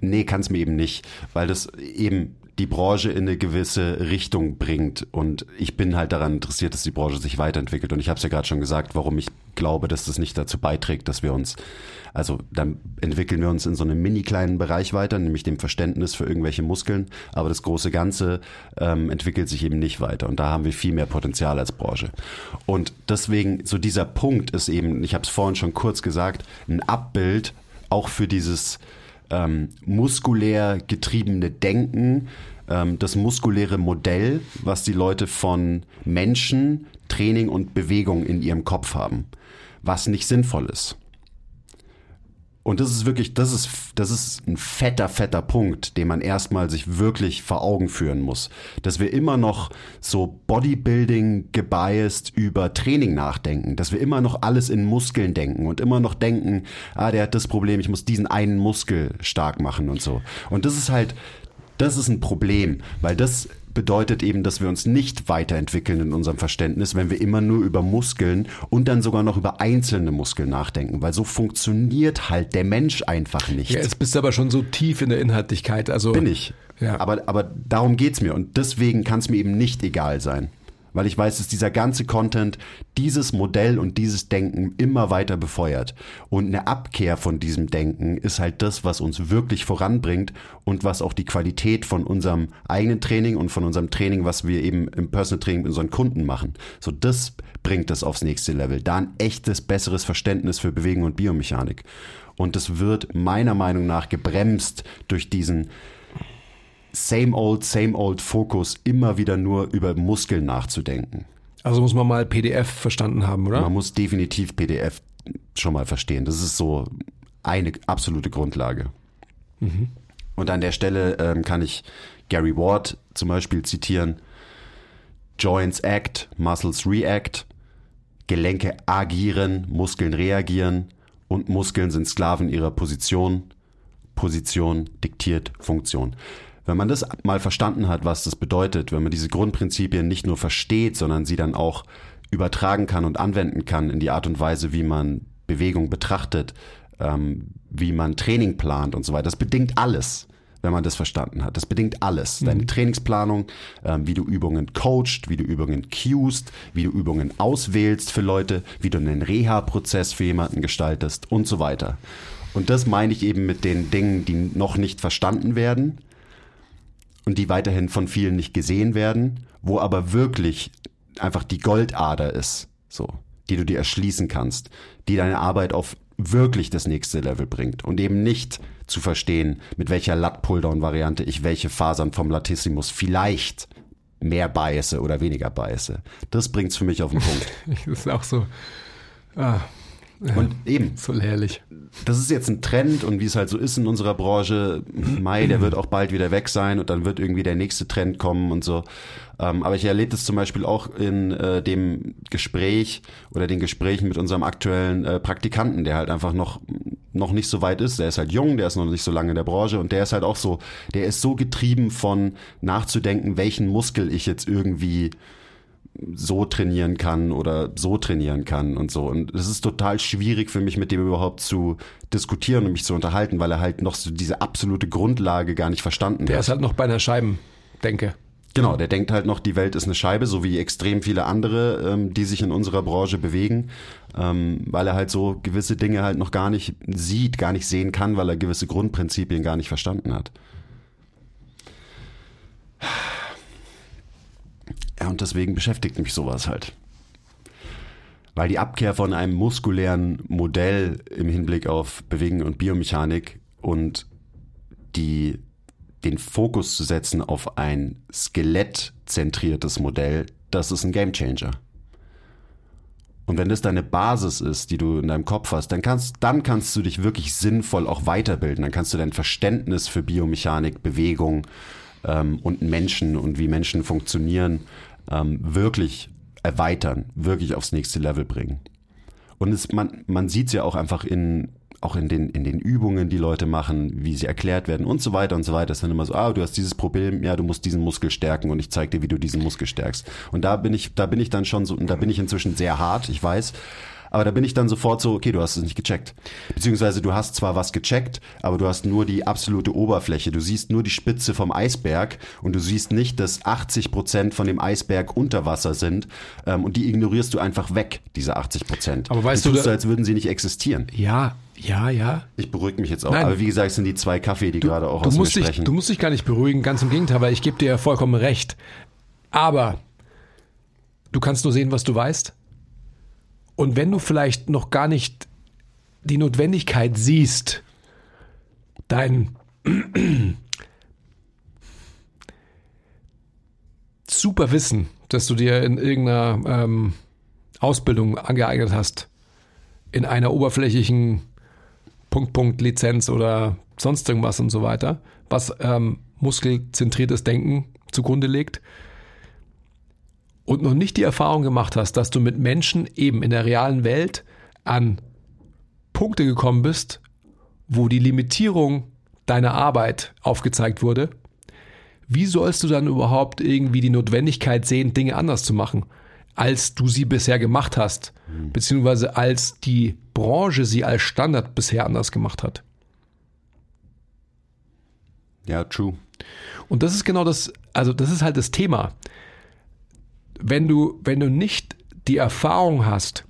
Nee, kann es mir eben nicht, weil das eben die Branche in eine gewisse Richtung bringt. Und ich bin halt daran interessiert, dass die Branche sich weiterentwickelt. Und ich habe es ja gerade schon gesagt, warum ich glaube, dass das nicht dazu beiträgt, dass wir uns, also dann entwickeln wir uns in so einem mini kleinen Bereich weiter, nämlich dem Verständnis für irgendwelche Muskeln. Aber das große Ganze ähm, entwickelt sich eben nicht weiter. Und da haben wir viel mehr Potenzial als Branche. Und deswegen, so dieser Punkt ist eben, ich habe es vorhin schon kurz gesagt, ein Abbild auch für dieses ähm, muskulär getriebene Denken, ähm, das muskuläre Modell, was die Leute von Menschen, Training und Bewegung in ihrem Kopf haben, was nicht sinnvoll ist. Und das ist wirklich, das ist, das ist ein fetter, fetter Punkt, den man erstmal sich wirklich vor Augen führen muss. Dass wir immer noch so Bodybuilding gebiased über Training nachdenken, dass wir immer noch alles in Muskeln denken und immer noch denken, ah, der hat das Problem, ich muss diesen einen Muskel stark machen und so. Und das ist halt, das ist ein Problem, weil das bedeutet eben, dass wir uns nicht weiterentwickeln in unserem Verständnis, wenn wir immer nur über Muskeln und dann sogar noch über einzelne Muskeln nachdenken, weil so funktioniert halt der Mensch einfach nicht. Ja, jetzt bist du aber schon so tief in der Inhaltlichkeit. Also bin ich. Ja. Aber, aber darum geht's mir und deswegen kann es mir eben nicht egal sein weil ich weiß, dass dieser ganze Content dieses Modell und dieses Denken immer weiter befeuert. Und eine Abkehr von diesem Denken ist halt das, was uns wirklich voranbringt und was auch die Qualität von unserem eigenen Training und von unserem Training, was wir eben im Personal Training mit unseren Kunden machen. So das bringt das aufs nächste Level. Da ein echtes, besseres Verständnis für Bewegung und Biomechanik. Und das wird meiner Meinung nach gebremst durch diesen same old, same old Fokus, immer wieder nur über Muskeln nachzudenken. Also muss man mal PDF verstanden haben, oder? Man muss definitiv PDF schon mal verstehen. Das ist so eine absolute Grundlage. Mhm. Und an der Stelle ähm, kann ich Gary Ward zum Beispiel zitieren. Joints act, Muscles react. Gelenke agieren, Muskeln reagieren Und Muskeln sind Sklaven ihrer Position. Position diktiert Funktion. Wenn man das mal verstanden hat, was das bedeutet, wenn man diese Grundprinzipien nicht nur versteht, sondern sie dann auch übertragen kann und anwenden kann in die Art und Weise, wie man Bewegung betrachtet, ähm, wie man Training plant und so weiter. Das bedingt alles, wenn man das verstanden hat. Das bedingt alles. Mhm. Deine Trainingsplanung, ähm, wie du Übungen coacht, wie du Übungen cuest, wie du Übungen auswählst für Leute, wie du einen Reha-Prozess für jemanden gestaltest und so weiter. Und das meine ich eben mit den Dingen, die noch nicht verstanden werden und die weiterhin von vielen nicht gesehen werden, wo aber wirklich einfach die Goldader ist, so, die du dir erschließen kannst, die deine Arbeit auf wirklich das nächste Level bringt und eben nicht zu verstehen, mit welcher Lat-Pulldown-Variante ich welche Fasern vom Latissimus vielleicht mehr biase oder weniger biase. Das bringt's für mich auf den Punkt. das ist auch so. Ah, und eben. So herrlich. Das ist jetzt ein Trend und wie es halt so ist in unserer Branche, Mai, der wird auch bald wieder weg sein und dann wird irgendwie der nächste Trend kommen und so. Ähm, aber ich erlebe das zum Beispiel auch in äh, dem Gespräch oder den Gesprächen mit unserem aktuellen äh, Praktikanten, der halt einfach noch, noch nicht so weit ist. Der ist halt jung, der ist noch nicht so lange in der Branche und der ist halt auch so, der ist so getrieben von nachzudenken, welchen Muskel ich jetzt irgendwie so trainieren kann oder so trainieren kann und so. Und es ist total schwierig für mich, mit dem überhaupt zu diskutieren und mich zu unterhalten, weil er halt noch so diese absolute Grundlage gar nicht verstanden Der hat. ist halt noch bei einer Scheibendenke. Genau, der denkt halt noch, die Welt ist eine Scheibe, so wie extrem viele andere, ähm, die sich in unserer Branche bewegen, ähm, weil er halt so gewisse Dinge halt noch gar nicht sieht, gar nicht sehen kann, weil er gewisse Grundprinzipien gar nicht verstanden hat. Ja, und deswegen beschäftigt mich sowas halt. Weil die Abkehr von einem muskulären Modell im Hinblick auf Bewegen und Biomechanik und die, den Fokus zu setzen auf ein skelettzentriertes Modell, das ist ein Gamechanger. Und wenn das deine Basis ist, die du in deinem Kopf hast, dann kannst, dann kannst du dich wirklich sinnvoll auch weiterbilden. Dann kannst du dein Verständnis für Biomechanik, Bewegung ähm, und Menschen und wie Menschen funktionieren ähm, wirklich erweitern, wirklich aufs nächste Level bringen. Und es, man, man sieht es ja auch einfach in, auch in den, in den Übungen, die Leute machen, wie sie erklärt werden und so weiter und so weiter. Es ist dann immer so, ah, du hast dieses Problem, ja, du musst diesen Muskel stärken und ich zeige dir, wie du diesen Muskel stärkst. Und da bin ich, da bin ich dann schon so, und da bin ich inzwischen sehr hart, ich weiß. Aber da bin ich dann sofort so, okay, du hast es nicht gecheckt. Beziehungsweise du hast zwar was gecheckt, aber du hast nur die absolute Oberfläche. Du siehst nur die Spitze vom Eisberg und du siehst nicht, dass 80 Prozent von dem Eisberg unter Wasser sind ähm, und die ignorierst du einfach weg, diese 80 Prozent. Aber weißt du, du, tust so, als würden sie nicht existieren. Ja, ja, ja. Ich beruhige mich jetzt auch. Nein. Aber wie gesagt, es sind die zwei Kaffee, die gerade auch Du aus musst, mir dich, sprechen. du musst dich gar nicht beruhigen, ganz im Gegenteil, weil ich gebe dir ja vollkommen recht. Aber du kannst nur sehen, was du weißt. Und wenn du vielleicht noch gar nicht die Notwendigkeit siehst, dein super Wissen, das du dir in irgendeiner ähm, Ausbildung angeeignet hast, in einer oberflächlichen Punkt, Punkt, Lizenz oder sonst irgendwas und so weiter, was ähm, muskelzentriertes Denken zugrunde legt und noch nicht die Erfahrung gemacht hast, dass du mit Menschen eben in der realen Welt an Punkte gekommen bist, wo die Limitierung deiner Arbeit aufgezeigt wurde, wie sollst du dann überhaupt irgendwie die Notwendigkeit sehen, Dinge anders zu machen, als du sie bisher gemacht hast, beziehungsweise als die Branche sie als Standard bisher anders gemacht hat? ja, true. Und das ist genau das, also das ist halt das Thema. Wenn du, wenn du nicht die Erfahrung hast,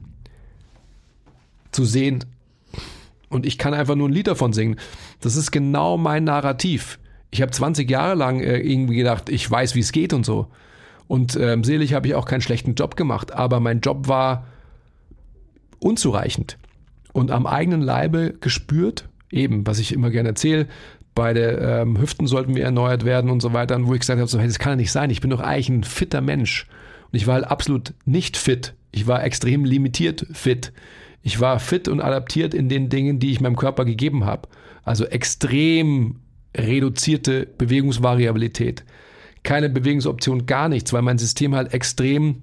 zu sehen, und ich kann einfach nur ein Lied davon singen, das ist genau mein Narrativ. Ich habe 20 Jahre lang äh, irgendwie gedacht, ich weiß, wie es geht und so. Und ähm, selig habe ich auch keinen schlechten Job gemacht, aber mein Job war unzureichend. Und am eigenen Leibe gespürt, eben, was ich immer gerne erzähle, beide ähm, Hüften sollten wir erneuert werden und so weiter. Und wo ich gesagt habe, so, hey, das kann ja nicht sein. Ich bin doch eigentlich ein fitter Mensch. Und ich war halt absolut nicht fit. Ich war extrem limitiert fit. Ich war fit und adaptiert in den Dingen, die ich meinem Körper gegeben habe. Also extrem reduzierte Bewegungsvariabilität. Keine Bewegungsoption, gar nichts, weil mein System halt extrem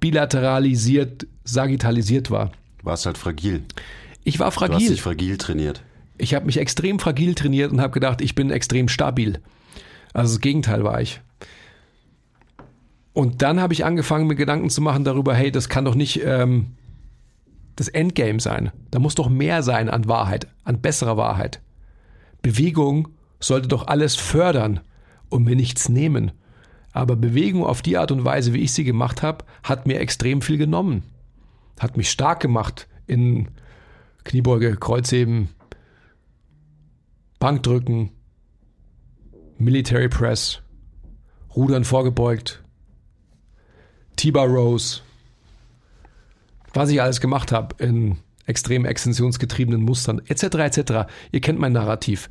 bilateralisiert, sagittalisiert war. Warst halt fragil. Ich war fragil. Du hast dich fragil trainiert. Ich habe mich extrem fragil trainiert und habe gedacht, ich bin extrem stabil. Also das Gegenteil war ich. Und dann habe ich angefangen, mir Gedanken zu machen darüber, hey, das kann doch nicht ähm, das Endgame sein. Da muss doch mehr sein an Wahrheit, an besserer Wahrheit. Bewegung sollte doch alles fördern und mir nichts nehmen. Aber Bewegung auf die Art und Weise, wie ich sie gemacht habe, hat mir extrem viel genommen. Hat mich stark gemacht in Kniebeuge, Kreuzheben, Bankdrücken, Military Press, Rudern vorgebeugt, T-Bar Rows, was ich alles gemacht habe in extrem extensionsgetriebenen Mustern, etc. etc. Ihr kennt mein Narrativ.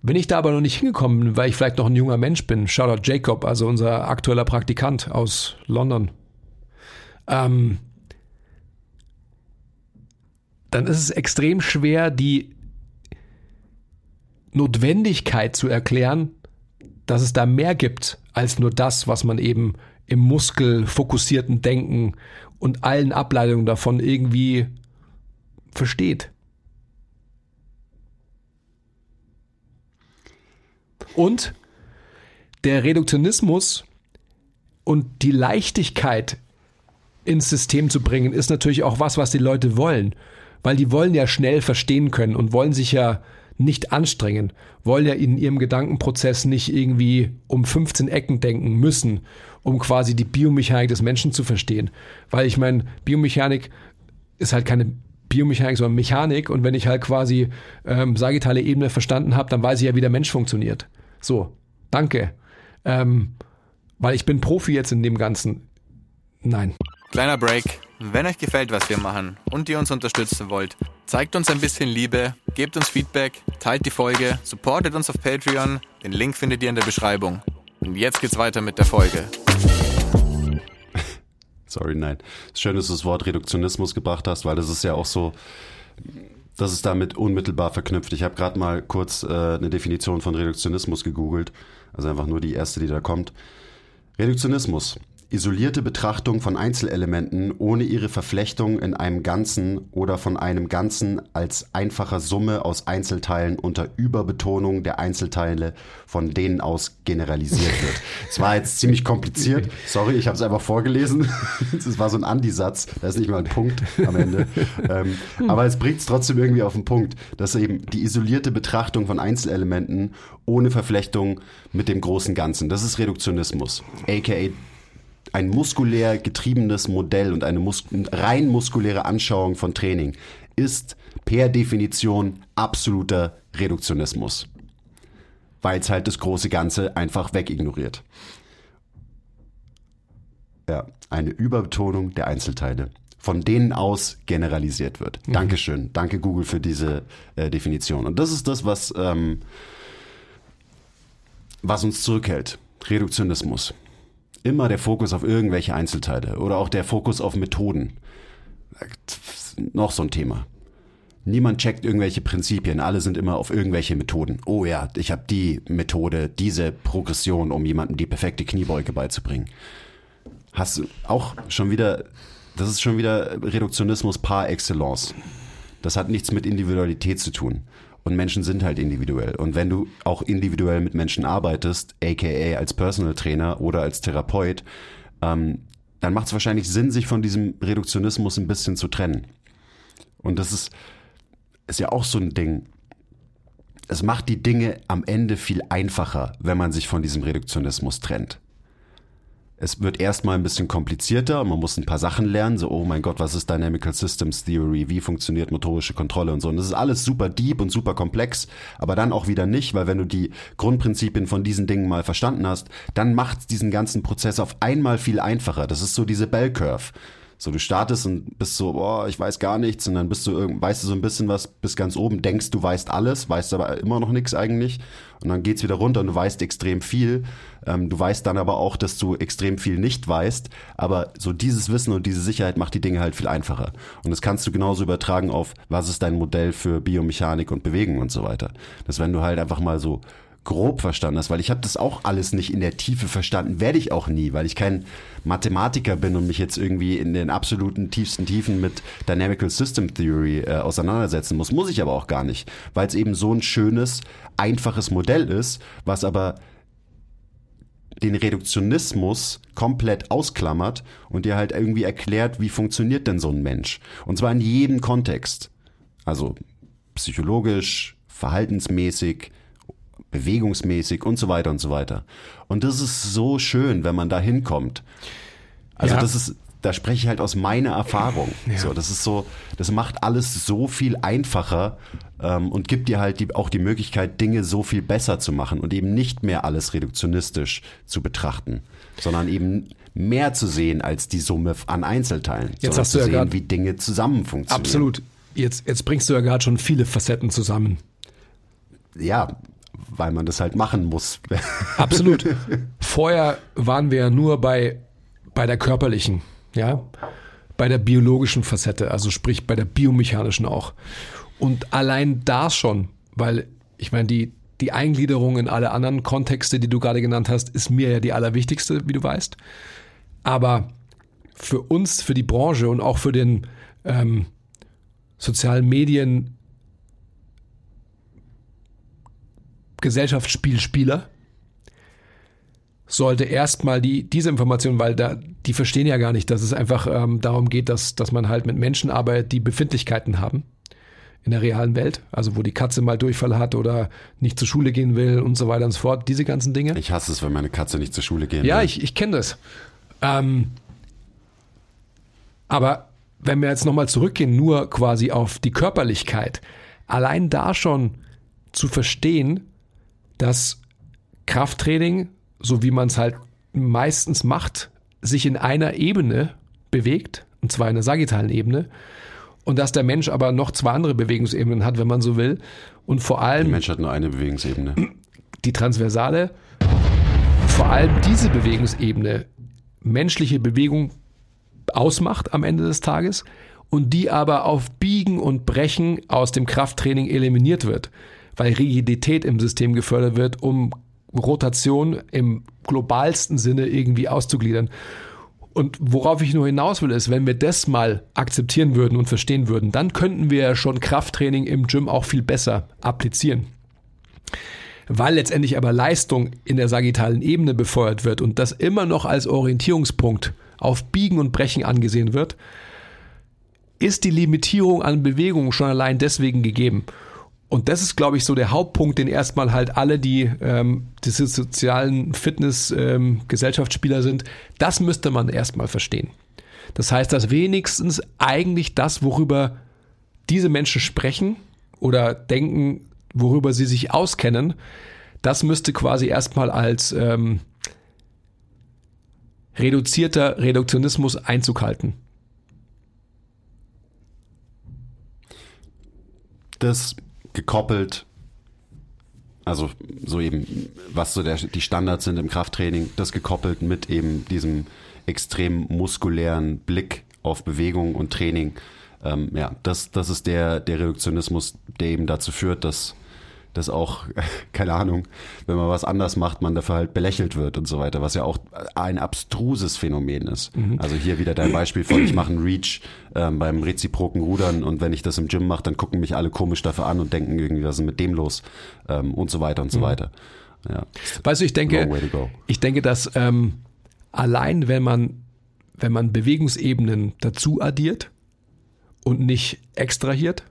Wenn ich da aber noch nicht hingekommen bin, weil ich vielleicht noch ein junger Mensch bin, Shoutout Jacob, also unser aktueller Praktikant aus London, ähm, dann ist es extrem schwer, die Notwendigkeit zu erklären, dass es da mehr gibt als nur das, was man eben im muskelfokussierten Denken und allen Ableitungen davon irgendwie versteht. Und der Reduktionismus und die Leichtigkeit ins System zu bringen, ist natürlich auch was, was die Leute wollen. Weil die wollen ja schnell verstehen können und wollen sich ja nicht anstrengen, wollen ja in ihrem Gedankenprozess nicht irgendwie um 15 Ecken denken müssen, um quasi die Biomechanik des Menschen zu verstehen. Weil ich meine, Biomechanik ist halt keine Biomechanik, sondern Mechanik. Und wenn ich halt quasi ähm, sagittale Ebene verstanden habe, dann weiß ich ja, wie der Mensch funktioniert. So, danke. Ähm, weil ich bin Profi jetzt in dem Ganzen. Nein. Kleiner Break. Wenn euch gefällt, was wir machen und ihr uns unterstützen wollt, zeigt uns ein bisschen Liebe, gebt uns Feedback, teilt die Folge, supportet uns auf Patreon. Den Link findet ihr in der Beschreibung. Und jetzt geht's weiter mit der Folge. Sorry, nein. Schön, dass du das Wort Reduktionismus gebracht hast, weil das ist ja auch so, das ist damit unmittelbar verknüpft. Ich habe gerade mal kurz äh, eine Definition von Reduktionismus gegoogelt, also einfach nur die erste, die da kommt. Reduktionismus isolierte Betrachtung von Einzelelementen ohne ihre Verflechtung in einem Ganzen oder von einem Ganzen als einfacher Summe aus Einzelteilen unter Überbetonung der Einzelteile, von denen aus generalisiert wird. Es war jetzt ziemlich kompliziert. Sorry, ich habe es einfach vorgelesen. Das war so ein Andi-Satz. Da ist nicht mal ein Punkt am Ende. Ähm, aber es bringt es trotzdem irgendwie auf den Punkt, dass eben die isolierte Betrachtung von Einzelelementen ohne Verflechtung mit dem großen Ganzen, das ist Reduktionismus, aka ein muskulär getriebenes Modell und eine mus rein muskuläre Anschauung von Training ist per Definition absoluter Reduktionismus, weil es halt das große Ganze einfach wegignoriert. Ja, eine Überbetonung der Einzelteile, von denen aus generalisiert wird. Mhm. Dankeschön, danke Google für diese äh, Definition. Und das ist das, was, ähm, was uns zurückhält. Reduktionismus immer der Fokus auf irgendwelche Einzelteile oder auch der Fokus auf Methoden. Noch so ein Thema. Niemand checkt irgendwelche Prinzipien, alle sind immer auf irgendwelche Methoden. Oh ja, ich habe die Methode, diese Progression, um jemandem die perfekte Kniebeuge beizubringen. Hast du auch schon wieder, das ist schon wieder Reduktionismus par excellence. Das hat nichts mit Individualität zu tun. Und Menschen sind halt individuell. Und wenn du auch individuell mit Menschen arbeitest, aka als Personal Trainer oder als Therapeut, ähm, dann macht es wahrscheinlich Sinn, sich von diesem Reduktionismus ein bisschen zu trennen. Und das ist, ist ja auch so ein Ding. Es macht die Dinge am Ende viel einfacher, wenn man sich von diesem Reduktionismus trennt es wird erstmal ein bisschen komplizierter man muss ein paar Sachen lernen, so, oh mein Gott, was ist Dynamical Systems Theory, wie funktioniert motorische Kontrolle und so. Und das ist alles super deep und super komplex, aber dann auch wieder nicht, weil wenn du die Grundprinzipien von diesen Dingen mal verstanden hast, dann macht diesen ganzen Prozess auf einmal viel einfacher. Das ist so diese Bell Curve. So, du startest und bist so, boah, ich weiß gar nichts und dann bist du weißt du so ein bisschen was bis ganz oben, denkst du weißt alles, weißt aber immer noch nichts eigentlich und dann geht's wieder runter und du weißt extrem viel. Ähm, du weißt dann aber auch, dass du extrem viel nicht weißt, aber so dieses Wissen und diese Sicherheit macht die Dinge halt viel einfacher. Und das kannst du genauso übertragen auf, was ist dein Modell für Biomechanik und Bewegung und so weiter. Dass wenn du halt einfach mal so grob verstanden hast, weil ich habe das auch alles nicht in der Tiefe verstanden, werde ich auch nie, weil ich kein Mathematiker bin und mich jetzt irgendwie in den absoluten tiefsten Tiefen mit Dynamical System Theory äh, auseinandersetzen muss. Muss ich aber auch gar nicht, weil es eben so ein schönes, einfaches Modell ist, was aber den Reduktionismus komplett ausklammert und dir halt irgendwie erklärt, wie funktioniert denn so ein Mensch. Und zwar in jedem Kontext. Also psychologisch, verhaltensmäßig, bewegungsmäßig und so weiter und so weiter. Und das ist so schön, wenn man da hinkommt. Also Ja. das ist, da spreche ich halt aus meiner Erfahrung. Ja. So, das ist so, das macht alles so viel einfacher ähm, und gibt dir halt die, auch die Möglichkeit, Dinge so viel besser zu machen und eben nicht mehr alles reduktionistisch zu betrachten, sondern eben mehr zu sehen als die Summe an Einzelteilen. Jetzt hast du zu ja sehen, wie Dinge zusammen funktionieren. Absolut. Jetzt, jetzt bringst du ja gerade schon viele Facetten zusammen. Ja, weil man das halt machen muss. Absolut. Vorher waren wir ja nur bei, bei der körperlichen, ja, bei der biologischen Facette, also sprich bei der biomechanischen auch. Und allein da schon, weil ich meine, die, die Eingliederung in alle anderen Kontexte, die du gerade genannt hast, ist mir ja die allerwichtigste, wie du weißt. Aber für uns, für die Branche und auch für den ähm, sozialen Medien Gesellschaftsspielspieler sollte erstmal die, diese Information, weil da, die verstehen ja gar nicht, dass es einfach ähm, darum geht, dass, dass man halt mit Menschen arbeitet, die Befindlichkeiten haben in der realen Welt, also wo die Katze mal Durchfall hat oder nicht zur Schule gehen will und so weiter und so fort, diese ganzen Dinge. Ich hasse es, wenn meine Katze nicht zur Schule gehen Ja, will. ich, ich kenne das. Ähm, aber wenn wir jetzt nochmal zurückgehen, nur quasi auf die Körperlichkeit, allein da schon zu verstehen, dass Krafttraining, so wie man es halt meistens macht, sich in einer Ebene bewegt, und zwar in der sagittalen Ebene, und dass der Mensch aber noch zwei andere Bewegungsebenen hat, wenn man so will, und vor Der allem Mensch hat nur eine Bewegungsebene. die Transversale, vor allem diese Bewegungsebene, menschliche Bewegung ausmacht am Ende des Tages und die aber auf Biegen und Brechen aus dem Krafttraining eliminiert wird, weil Rigidität im System gefördert wird, um Rotation im globalsten Sinne irgendwie auszugliedern. Und worauf ich nur hinaus will, ist, wenn wir das mal akzeptieren würden und verstehen würden, dann könnten wir ja schon Krafttraining im Gym auch viel besser applizieren weil letztendlich aber Leistung in der sagittalen Ebene befeuert wird und das immer noch als Orientierungspunkt auf Biegen und Brechen angesehen wird, ist die Limitierung an Bewegung schon allein deswegen gegeben. Und das ist, glaube ich, so der Hauptpunkt, den erstmal halt alle, die ähm, diese sozialen Fitness-Gesellschaftsspieler sind, das müsste man erstmal verstehen. Das heißt, dass wenigstens eigentlich das, worüber diese Menschen sprechen oder denken, worüber sie sich auskennen, das müsste quasi erstmal als ähm, reduzierter Reduktionismus Einzug halten. Das gekoppelt, also so eben, was so der, die Standards sind im Krafttraining, das gekoppelt mit eben diesem extrem muskulären Blick auf Bewegung und Training. Ähm, ja, das, das ist der, der Reduktionismus, der eben dazu führt, dass dass auch, keine Ahnung, wenn man was anders macht, man dafür halt belächelt wird und so weiter, was ja auch ein abstruses Phänomen ist. Also hier wieder dein Beispiel von, ich mache einen Reach ähm, beim reziproken Rudern und wenn ich das im Gym mache, dann gucken mich alle komisch dafür an und denken irgendwie, was ist mit dem los ähm, und so weiter und so weiter. Ja, Weißt du, ich denke, ich denke, dass ähm, allein wenn man, wenn man Bewegungsebenen dazu addiert und nicht extrahiert,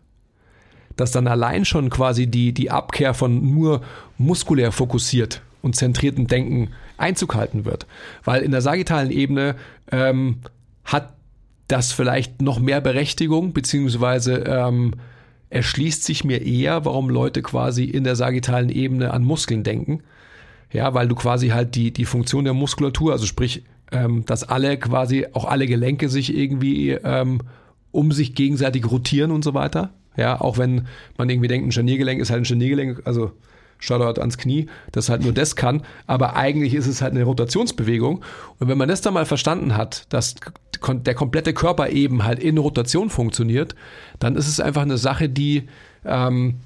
dass dann allein schon quasi die, die Abkehr von nur muskulär fokussiert und zentrierten Denken Einzug halten wird. Weil in der sagittalen Ebene ähm, hat das vielleicht noch mehr Berechtigung, beziehungsweise ähm, erschließt sich mir eher, warum Leute quasi in der sagittalen Ebene an Muskeln denken. Ja, weil du quasi halt die, die Funktion der Muskulatur, also sprich, ähm, dass alle quasi, auch alle Gelenke sich irgendwie ähm, um sich gegenseitig rotieren und so weiter. Ja, auch wenn man irgendwie denkt, ein Scharniergelenk ist halt ein Scharniergelenk, also Shoutout ans Knie, das halt nur das kann, aber eigentlich ist es halt eine Rotationsbewegung. Und wenn man das dann mal verstanden hat, dass der komplette Körper eben halt in Rotation funktioniert, dann ist es einfach eine Sache, die, ähm,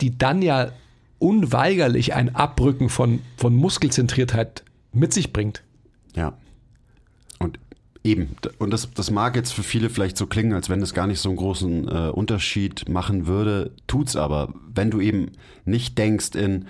die dann ja unweigerlich ein Abrücken von, von Muskelzentriertheit mit sich bringt. Ja. Eben, und das, das mag jetzt für viele vielleicht so klingen, als wenn es gar nicht so einen großen äh, Unterschied machen würde, tut's aber. Wenn du eben nicht denkst in,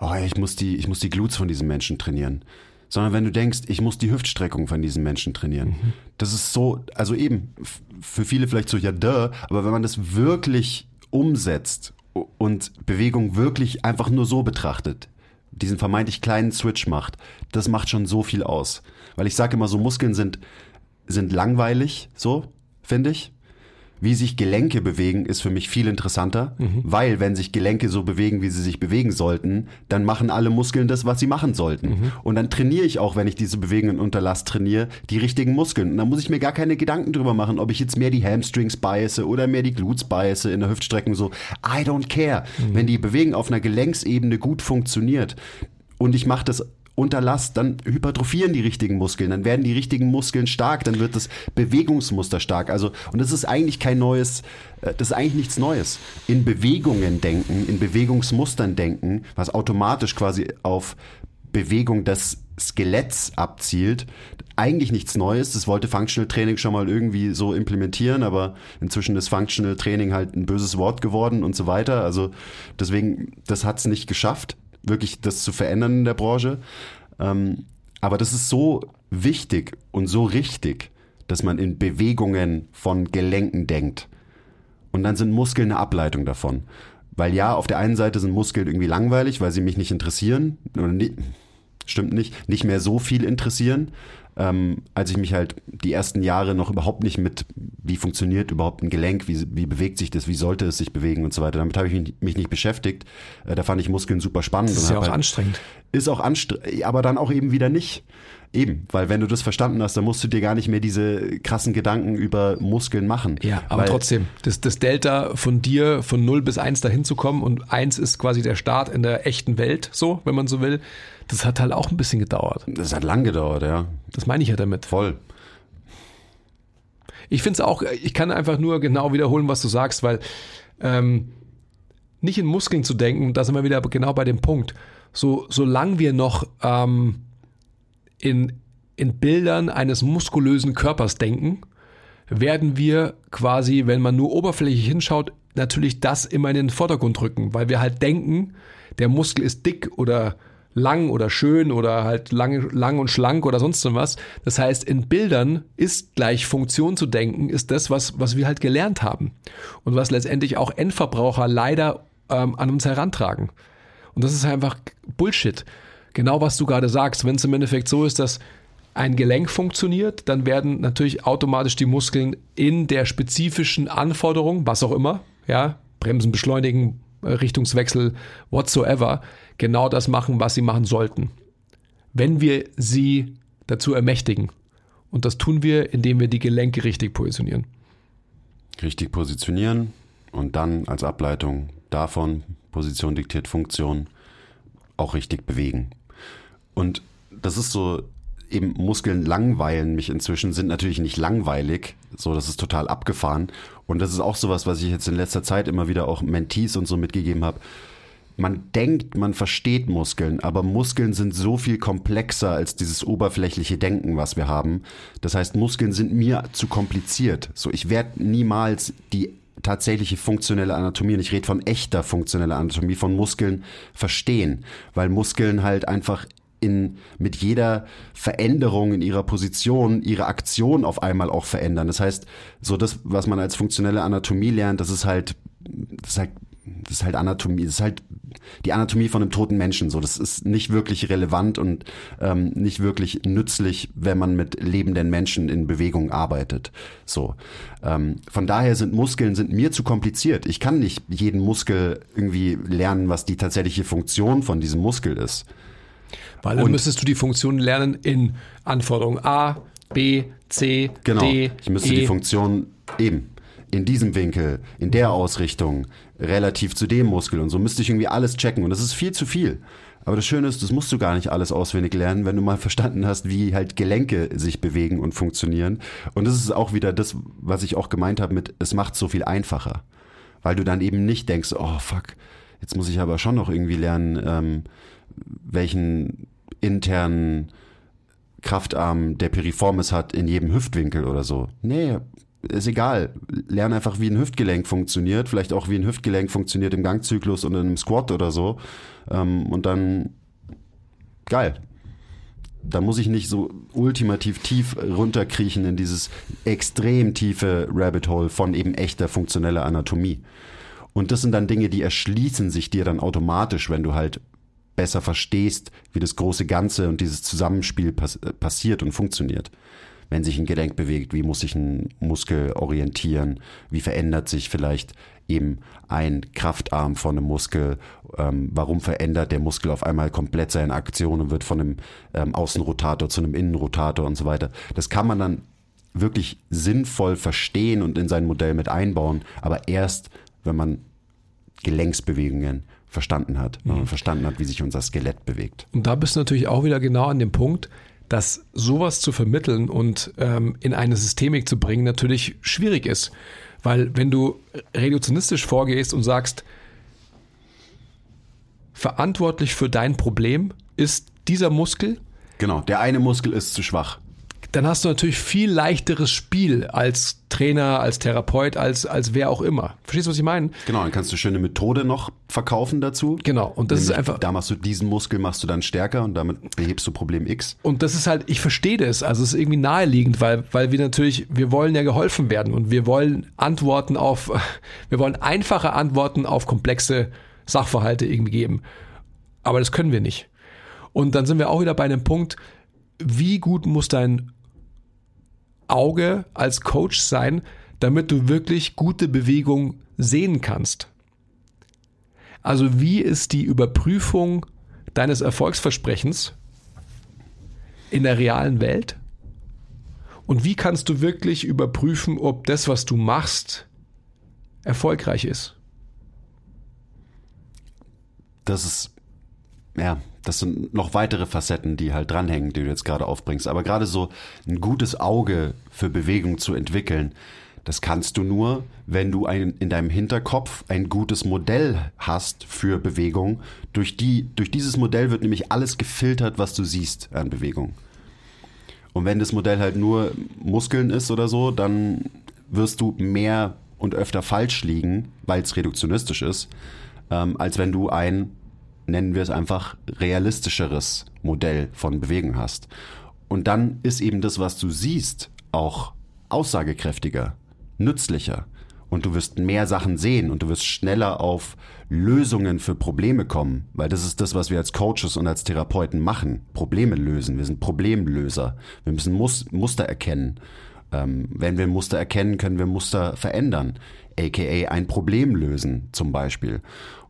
oh, ich muss die, ich muss die Glutes von diesem Menschen trainieren, sondern wenn du denkst, ich muss die Hüftstreckung von diesem Menschen trainieren. Mhm. Das ist so, also eben, für viele vielleicht so, ja, duh, aber wenn man das wirklich umsetzt und Bewegung wirklich einfach nur so betrachtet, diesen vermeintlich kleinen Switch macht, das macht schon so viel aus. Weil ich sage immer so, Muskeln sind, sind langweilig, so, finde ich. Wie sich Gelenke bewegen, ist für mich viel interessanter, mhm. weil wenn sich Gelenke so bewegen, wie sie sich bewegen sollten, dann machen alle Muskeln das, was sie machen sollten. Mhm. Und dann trainiere ich auch, wenn ich diese Bewegungen unter Last trainiere, die richtigen Muskeln. Und dann muss ich mir gar keine Gedanken drüber machen, ob ich jetzt mehr die Hamstrings biasse oder mehr die Glutes biasse in der Hüftstreckung. So, I don't care. Mhm. Wenn die Bewegung auf einer Gelenksebene gut funktioniert und ich mache das unter Last, dann hypertrophieren die richtigen Muskeln, dann werden die richtigen Muskeln stark, dann wird das Bewegungsmuster stark. Also, und das ist eigentlich kein neues, äh, das ist eigentlich nichts Neues. In Bewegungen denken, in Bewegungsmustern denken, was automatisch quasi auf Bewegung des Skeletts abzielt. Eigentlich nichts Neues. Das wollte Functional Training schon mal irgendwie so implementieren, aber inzwischen ist Functional Training halt ein böses Wort geworden und so weiter. Also deswegen, das hat es nicht geschafft wirklich das zu verändern in der Branche. Ähm, aber das ist so wichtig und so richtig, dass man in Bewegungen von Gelenken denkt. Und dann sind Muskeln eine Ableitung davon. Weil ja, auf der einen Seite sind Muskeln irgendwie langweilig, weil sie mich nicht interessieren. Oder nie, stimmt nicht, nicht mehr so viel interessieren ähm, als ich mich halt die ersten Jahre noch überhaupt nicht mit, wie funktioniert überhaupt ein Gelenk, wie, wie bewegt sich das, wie sollte es sich bewegen und so weiter. Damit habe ich mich, mich nicht beschäftigt. Äh, da fand ich Muskeln super spannend. Das ist ja auch halt, anstrengend. Ist auch anstrengend, aber dann auch eben wieder nicht. Eben, weil wenn du das verstanden hast, dann musst du dir gar nicht mehr diese krassen Gedanken über Muskeln machen. Ja, aber trotzdem, das, das Delta von dir von 0 bis 1 dahin zu kommen und 1 ist quasi der Start in der echten Welt, so, wenn man so will, das hat halt auch ein bisschen gedauert. Das hat lang gedauert, ja. Das meine ich ja damit. Voll. Ich finde es auch, ich kann einfach nur genau wiederholen, was du sagst, weil ähm, nicht in Muskeln zu denken, da sind wir wieder genau bei dem Punkt. So, solange wir noch ähm, in, in Bildern eines muskulösen Körpers denken, werden wir quasi, wenn man nur oberflächlich hinschaut, natürlich das immer in den Vordergrund rücken, weil wir halt denken, der Muskel ist dick oder lang oder schön oder halt lang, lang und schlank oder sonst was. Das heißt, in Bildern ist gleich Funktion zu denken, ist das, was, was wir halt gelernt haben. Und was letztendlich auch Endverbraucher leider ähm, an uns herantragen. Und das ist einfach Bullshit. Genau was du gerade sagst. Wenn es im Endeffekt so ist, dass ein Gelenk funktioniert, dann werden natürlich automatisch die Muskeln in der spezifischen Anforderung, was auch immer, ja, Bremsen beschleunigen, Richtungswechsel, whatsoever, genau das machen, was sie machen sollten. Wenn wir sie dazu ermächtigen. Und das tun wir, indem wir die Gelenke richtig positionieren. Richtig positionieren und dann als Ableitung davon, Position diktiert Funktion, auch richtig bewegen. Und das ist so, eben Muskeln langweilen mich inzwischen, sind natürlich nicht langweilig, so das ist total abgefahren. Und das ist auch sowas, was ich jetzt in letzter Zeit immer wieder auch Mentees und so mitgegeben habe. Man denkt, man versteht Muskeln, aber Muskeln sind so viel komplexer als dieses oberflächliche Denken, was wir haben. Das heißt, Muskeln sind mir zu kompliziert. So, ich werde niemals die tatsächliche funktionelle Anatomie, und ich rede von echter funktioneller Anatomie von Muskeln, verstehen, weil Muskeln halt einfach in, mit jeder Veränderung in ihrer Position ihre Aktion auf einmal auch verändern. Das heißt, so das, was man als funktionelle Anatomie lernt, das ist halt, das ist halt, das ist halt Anatomie, das ist halt die Anatomie von einem toten Menschen. So, das ist nicht wirklich relevant und ähm, nicht wirklich nützlich, wenn man mit lebenden Menschen in Bewegung arbeitet. So, ähm, von daher sind Muskeln sind mir zu kompliziert. Ich kann nicht jeden Muskel irgendwie lernen, was die tatsächliche Funktion von diesem Muskel ist. Weil dann und müsstest du die Funktion lernen in Anforderung A, B, C, genau, D. Ich müsste e. die Funktion eben in diesem Winkel, in der Ausrichtung, relativ zu dem Muskel und so müsste ich irgendwie alles checken und das ist viel zu viel. Aber das Schöne ist, das musst du gar nicht alles auswendig lernen, wenn du mal verstanden hast, wie halt Gelenke sich bewegen und funktionieren. Und das ist auch wieder das, was ich auch gemeint habe mit, es macht so viel einfacher. Weil du dann eben nicht denkst, oh fuck, jetzt muss ich aber schon noch irgendwie lernen, ähm, welchen internen Kraftarm der Piriformis hat in jedem Hüftwinkel oder so. Nee, ist egal. Lern einfach, wie ein Hüftgelenk funktioniert, vielleicht auch wie ein Hüftgelenk funktioniert im Gangzyklus und in einem Squat oder so. Ähm, und dann geil. Da muss ich nicht so ultimativ tief runterkriechen in dieses extrem tiefe Rabbit Hole von eben echter funktioneller Anatomie. Und das sind dann Dinge, die erschließen sich dir dann automatisch, wenn du halt besser verstehst, wie das große Ganze und dieses Zusammenspiel pass passiert und funktioniert. Wenn sich ein Gelenk bewegt, wie muss sich ein Muskel orientieren, wie verändert sich vielleicht eben ein Kraftarm von einem Muskel, ähm, warum verändert der Muskel auf einmal komplett seine Aktion und wird von einem ähm, Außenrotator zu einem Innenrotator und so weiter. Das kann man dann wirklich sinnvoll verstehen und in sein Modell mit einbauen, aber erst, wenn man Gelenksbewegungen verstanden hat, wenn man mhm. verstanden hat, wie sich unser Skelett bewegt. Und da bist du natürlich auch wieder genau an dem Punkt, dass sowas zu vermitteln und ähm, in eine Systemik zu bringen natürlich schwierig ist. Weil wenn du reduktionistisch vorgehst und sagst, verantwortlich für dein Problem ist dieser Muskel. Genau, der eine Muskel ist zu schwach dann hast du natürlich viel leichteres Spiel als Trainer, als Therapeut, als, als wer auch immer. Verstehst du, was ich meine? Genau, dann kannst du schöne Methode noch verkaufen dazu. Genau, und das Nämlich, ist einfach. Da machst du diesen Muskel, machst du dann stärker und damit behebst du Problem X. Und das ist halt, ich verstehe das. Also es ist irgendwie naheliegend, weil, weil wir natürlich, wir wollen ja geholfen werden und wir wollen Antworten auf, wir wollen einfache Antworten auf komplexe Sachverhalte irgendwie geben. Aber das können wir nicht. Und dann sind wir auch wieder bei einem Punkt, wie gut muss dein Auge als Coach sein, damit du wirklich gute Bewegung sehen kannst. Also wie ist die Überprüfung deines Erfolgsversprechens in der realen Welt? Und wie kannst du wirklich überprüfen, ob das, was du machst, erfolgreich ist? Das ist, ja, das sind noch weitere Facetten, die halt dranhängen, die du jetzt gerade aufbringst. Aber gerade so ein gutes Auge für Bewegung zu entwickeln, das kannst du nur, wenn du ein, in deinem Hinterkopf ein gutes Modell hast für Bewegung. Durch, die, durch dieses Modell wird nämlich alles gefiltert, was du siehst an Bewegung. Und wenn das Modell halt nur Muskeln ist oder so, dann wirst du mehr und öfter falsch liegen, weil es reduktionistisch ist, ähm, als wenn du ein nennen wir es einfach, realistischeres Modell von Bewegung hast. Und dann ist eben das, was du siehst, auch aussagekräftiger, nützlicher. Und du wirst mehr Sachen sehen und du wirst schneller auf Lösungen für Probleme kommen, weil das ist das, was wir als Coaches und als Therapeuten machen. Probleme lösen. Wir sind Problemlöser. Wir müssen Muster erkennen. Ähm, wenn wir Muster erkennen, können wir Muster verändern. AKA ein Problem lösen, zum Beispiel.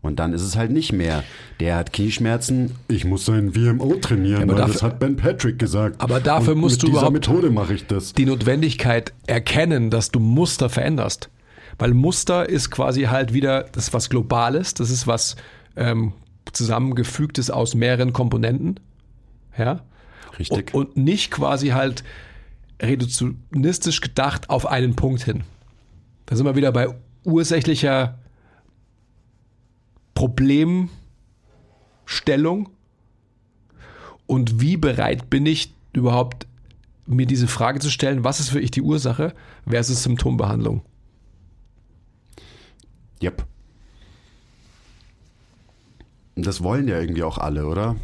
Und dann ist es halt nicht mehr. Der hat Knieschmerzen. Ich muss seinen VMO trainieren, ja, dafür, das hat Ben Patrick gesagt. Aber dafür Und musst du überhaupt Methode mache ich das. die Notwendigkeit erkennen, dass du Muster veränderst. Weil Muster ist quasi halt wieder das was Globales, das ist was ähm, zusammengefügtes aus mehreren Komponenten. Ja. Richtig. Und, und nicht quasi halt reduktionistisch gedacht auf einen Punkt hin. Da sind wir wieder bei ursächlicher Problemstellung und wie bereit bin ich überhaupt mir diese Frage zu stellen, was ist für ich die Ursache versus Symptombehandlung? Yep. Das wollen ja irgendwie auch alle, oder?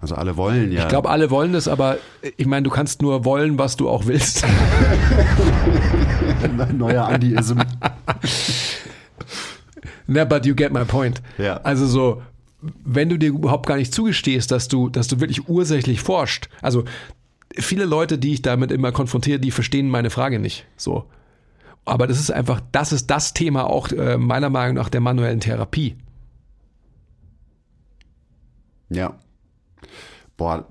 Also alle wollen ja. Ich glaube, alle wollen das, aber ich meine, du kannst nur wollen, was du auch willst. Neuer Andiism. Na, but you get my point. Ja. Also so, wenn du dir überhaupt gar nicht zugestehst, dass du, dass du wirklich ursächlich forscht. Also viele Leute, die ich damit immer konfrontiere, die verstehen meine Frage nicht. So. Aber das ist einfach, das ist das Thema auch äh, meiner Meinung nach der manuellen Therapie. Ja. Boah,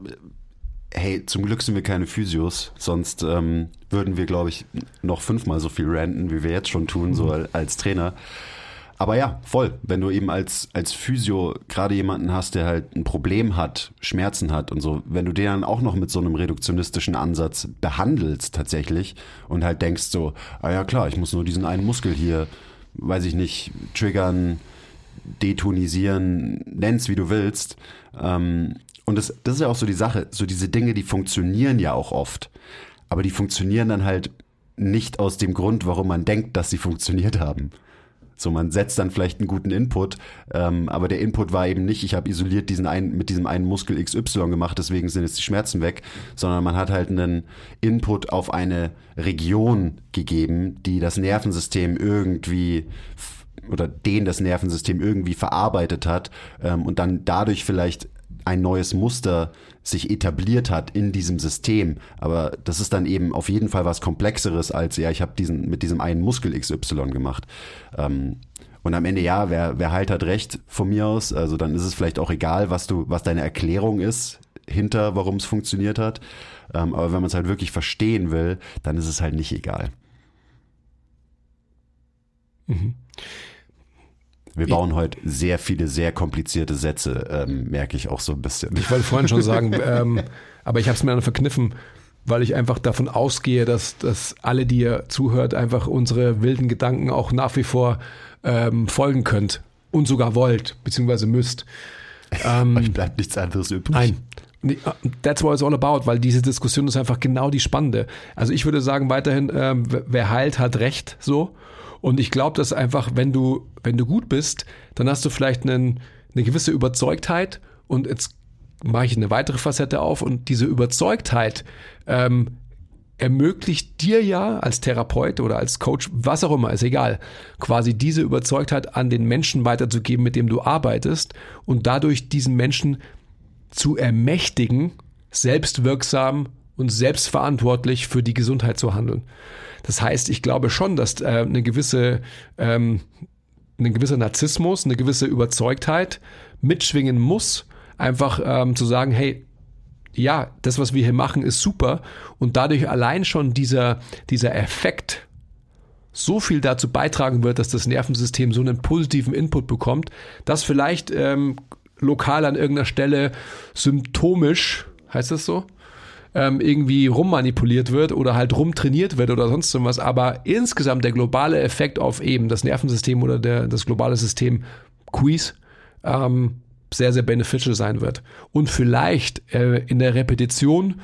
hey, zum Glück sind wir keine Physios, sonst ähm, würden wir, glaube ich, noch fünfmal so viel ranten, wie wir jetzt schon tun, so mhm. als Trainer. Aber ja, voll. Wenn du eben als, als Physio gerade jemanden hast, der halt ein Problem hat, Schmerzen hat und so, wenn du den dann auch noch mit so einem reduktionistischen Ansatz behandelst tatsächlich und halt denkst so, ah ja klar, ich muss nur diesen einen Muskel hier, weiß ich nicht, triggern, detonisieren, nenn's wie du willst. Ähm, und das, das ist ja auch so die Sache, so diese Dinge, die funktionieren ja auch oft. Aber die funktionieren dann halt nicht aus dem Grund, warum man denkt, dass sie funktioniert haben. So, man setzt dann vielleicht einen guten Input, ähm, aber der Input war eben nicht, ich habe isoliert diesen einen, mit diesem einen Muskel XY gemacht, deswegen sind jetzt die Schmerzen weg, sondern man hat halt einen Input auf eine Region gegeben, die das Nervensystem irgendwie oder den das Nervensystem irgendwie verarbeitet hat ähm, und dann dadurch vielleicht ein neues Muster sich etabliert hat in diesem System. Aber das ist dann eben auf jeden Fall was Komplexeres als, ja, ich habe diesen mit diesem einen Muskel XY gemacht. Ähm, und am Ende, ja, wer, wer halt hat recht von mir aus. Also dann ist es vielleicht auch egal, was du, was deine Erklärung ist hinter, warum es funktioniert hat. Ähm, aber wenn man es halt wirklich verstehen will, dann ist es halt nicht egal. Mhm. Wir bauen heute sehr viele, sehr komplizierte Sätze, ähm, merke ich auch so ein bisschen. Ich wollte vorhin schon sagen, ähm, aber ich habe es mir dann verkniffen, weil ich einfach davon ausgehe, dass, dass alle, die ihr zuhört, einfach unsere wilden Gedanken auch nach wie vor ähm, folgen könnt und sogar wollt, beziehungsweise müsst. Ähm, Euch bleibt nichts anderes übrig. Nein, That's what it's all about, weil diese Diskussion ist einfach genau die spannende. Also ich würde sagen weiterhin, ähm, wer heilt, hat recht, so. Und ich glaube, dass einfach, wenn du, wenn du gut bist, dann hast du vielleicht einen, eine gewisse Überzeugtheit und jetzt mache ich eine weitere Facette auf und diese Überzeugtheit ähm, ermöglicht dir ja als Therapeut oder als Coach, was auch immer, ist egal, quasi diese Überzeugtheit an den Menschen weiterzugeben, mit dem du arbeitest und dadurch diesen Menschen zu ermächtigen, selbstwirksam und selbstverantwortlich für die Gesundheit zu handeln. Das heißt, ich glaube schon, dass äh, eine gewisse, ähm, ein gewisser Narzissmus, eine gewisse Überzeugtheit mitschwingen muss, einfach ähm, zu sagen, hey, ja, das, was wir hier machen, ist super und dadurch allein schon dieser, dieser Effekt so viel dazu beitragen wird, dass das Nervensystem so einen positiven Input bekommt, dass vielleicht ähm, lokal an irgendeiner Stelle symptomisch, heißt das so, ähm, irgendwie rummanipuliert wird oder halt rumtrainiert wird oder sonst irgendwas. Aber insgesamt der globale Effekt auf eben das Nervensystem oder der, das globale System Quiz ähm, sehr, sehr beneficial sein wird. Und vielleicht äh, in der Repetition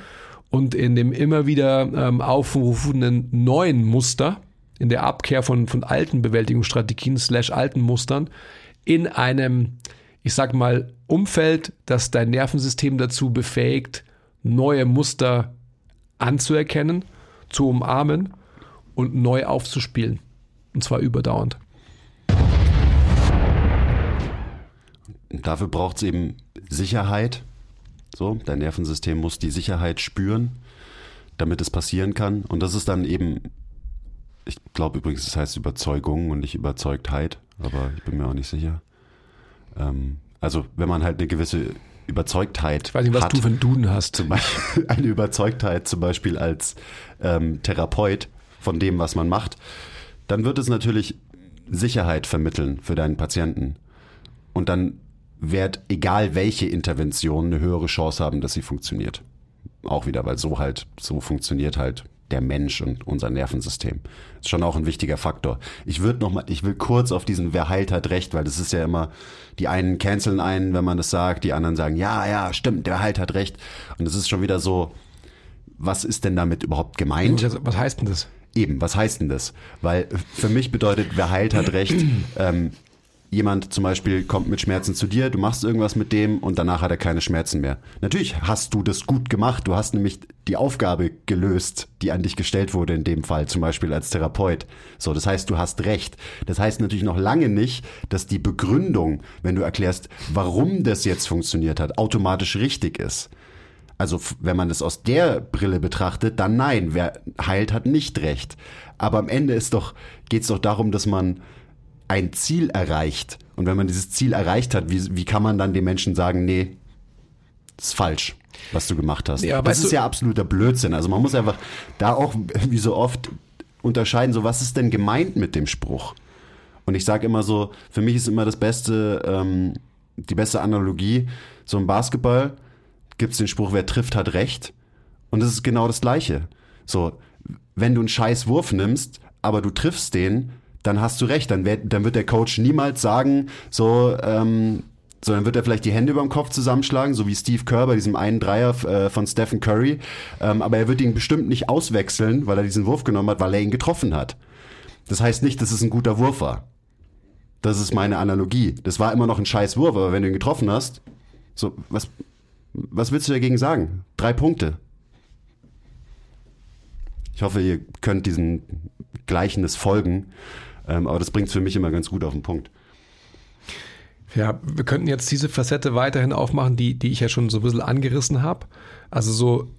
und in dem immer wieder ähm, aufrufenden neuen Muster, in der Abkehr von, von alten Bewältigungsstrategien slash alten Mustern, in einem, ich sag mal, Umfeld, das dein Nervensystem dazu befähigt, neue Muster anzuerkennen, zu umarmen und neu aufzuspielen. Und zwar überdauernd. Dafür braucht es eben Sicherheit. So, dein Nervensystem muss die Sicherheit spüren, damit es passieren kann. Und das ist dann eben, ich glaube übrigens, das heißt Überzeugung und nicht Überzeugtheit, aber ich bin mir auch nicht sicher. Ähm, also, wenn man halt eine gewisse Überzeugtheit. Ich weiß nicht, was hat, du für einen Duden hast. Zum Beispiel eine Überzeugtheit zum Beispiel als ähm, Therapeut von dem, was man macht, dann wird es natürlich Sicherheit vermitteln für deinen Patienten. Und dann wird, egal welche Intervention, eine höhere Chance haben, dass sie funktioniert. Auch wieder, weil so halt, so funktioniert halt der Mensch und unser Nervensystem. Ist schon auch ein wichtiger Faktor. Ich würde noch mal, ich will kurz auf diesen Wer heilt hat recht, weil das ist ja immer, die einen canceln einen, wenn man das sagt, die anderen sagen, ja, ja, stimmt, der heilt hat recht. Und es ist schon wieder so, was ist denn damit überhaupt gemeint? Was heißt denn das? Eben, was heißt denn das? Weil für mich bedeutet, wer heilt hat recht, ähm, jemand zum Beispiel kommt mit Schmerzen zu dir, du machst irgendwas mit dem und danach hat er keine Schmerzen mehr. Natürlich hast du das gut gemacht. Du hast nämlich die Aufgabe gelöst, die an dich gestellt wurde in dem Fall, zum Beispiel als Therapeut. So, das heißt, du hast recht. Das heißt natürlich noch lange nicht, dass die Begründung, wenn du erklärst, warum das jetzt funktioniert hat, automatisch richtig ist. Also wenn man das aus der Brille betrachtet, dann nein, wer heilt, hat nicht recht. Aber am Ende ist doch, geht es doch darum, dass man ein Ziel erreicht. Und wenn man dieses Ziel erreicht hat, wie, wie kann man dann den Menschen sagen, nee, das ist falsch, was du gemacht hast. Ja, das ist ja absoluter Blödsinn. Also man muss einfach da auch, wie so oft, unterscheiden, so was ist denn gemeint mit dem Spruch? Und ich sage immer so, für mich ist immer das beste, ähm, die beste Analogie, so im Basketball gibt es den Spruch, wer trifft, hat recht. Und das ist genau das Gleiche. So, wenn du einen scheiß Wurf nimmst, aber du triffst den, dann hast du recht. Dann, werd, dann wird der Coach niemals sagen, so, ähm, so, dann wird er vielleicht die Hände über dem Kopf zusammenschlagen, so wie Steve Kerr bei diesem einen Dreier äh, von Stephen Curry. Ähm, aber er wird ihn bestimmt nicht auswechseln, weil er diesen Wurf genommen hat, weil er ihn getroffen hat. Das heißt nicht, dass es ein guter Wurf war. Das ist meine Analogie. Das war immer noch ein scheiß Wurf, aber wenn du ihn getroffen hast, so, was, was willst du dagegen sagen? Drei Punkte. Ich hoffe, ihr könnt diesen Gleichnis folgen, ähm, aber das bringt es für mich immer ganz gut auf den Punkt. Ja, wir könnten jetzt diese Facette weiterhin aufmachen, die, die ich ja schon so ein bisschen angerissen habe. Also so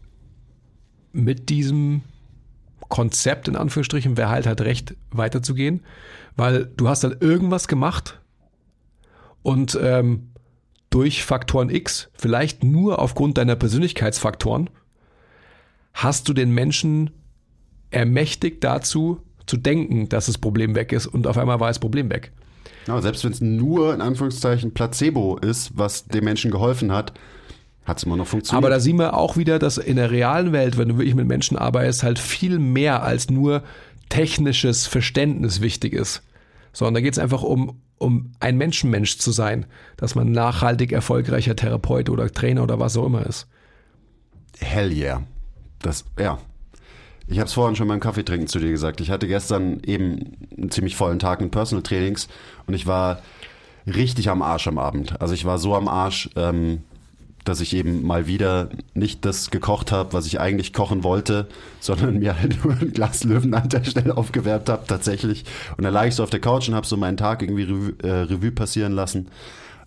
mit diesem Konzept in Anführungsstrichen, wer halt hat recht, weiterzugehen, weil du hast dann irgendwas gemacht und ähm, durch Faktoren X, vielleicht nur aufgrund deiner Persönlichkeitsfaktoren, hast du den Menschen ermächtigt dazu zu denken, dass das Problem weg ist und auf einmal war das Problem weg. Ja, selbst wenn es nur in Anführungszeichen Placebo ist, was dem Menschen geholfen hat, hat es immer noch funktioniert. Aber da sehen wir auch wieder, dass in der realen Welt, wenn du wirklich mit Menschen arbeitest, halt viel mehr als nur technisches Verständnis wichtig ist. Sondern da geht es einfach um, um ein Menschenmensch zu sein, dass man nachhaltig erfolgreicher Therapeut oder Trainer oder was auch immer ist. Hell yeah. Das, ja. Ich habe es vorhin schon beim Kaffeetrinken zu dir gesagt. Ich hatte gestern eben einen ziemlich vollen Tag mit Personal Trainings und ich war richtig am Arsch am Abend. Also ich war so am Arsch, ähm, dass ich eben mal wieder nicht das gekocht habe, was ich eigentlich kochen wollte, sondern mir halt nur ein Glas Löwenanteil schnell aufgewärmt habe tatsächlich. Und dann lag ich so auf der Couch und habe so meinen Tag irgendwie Revue, äh, Revue passieren lassen.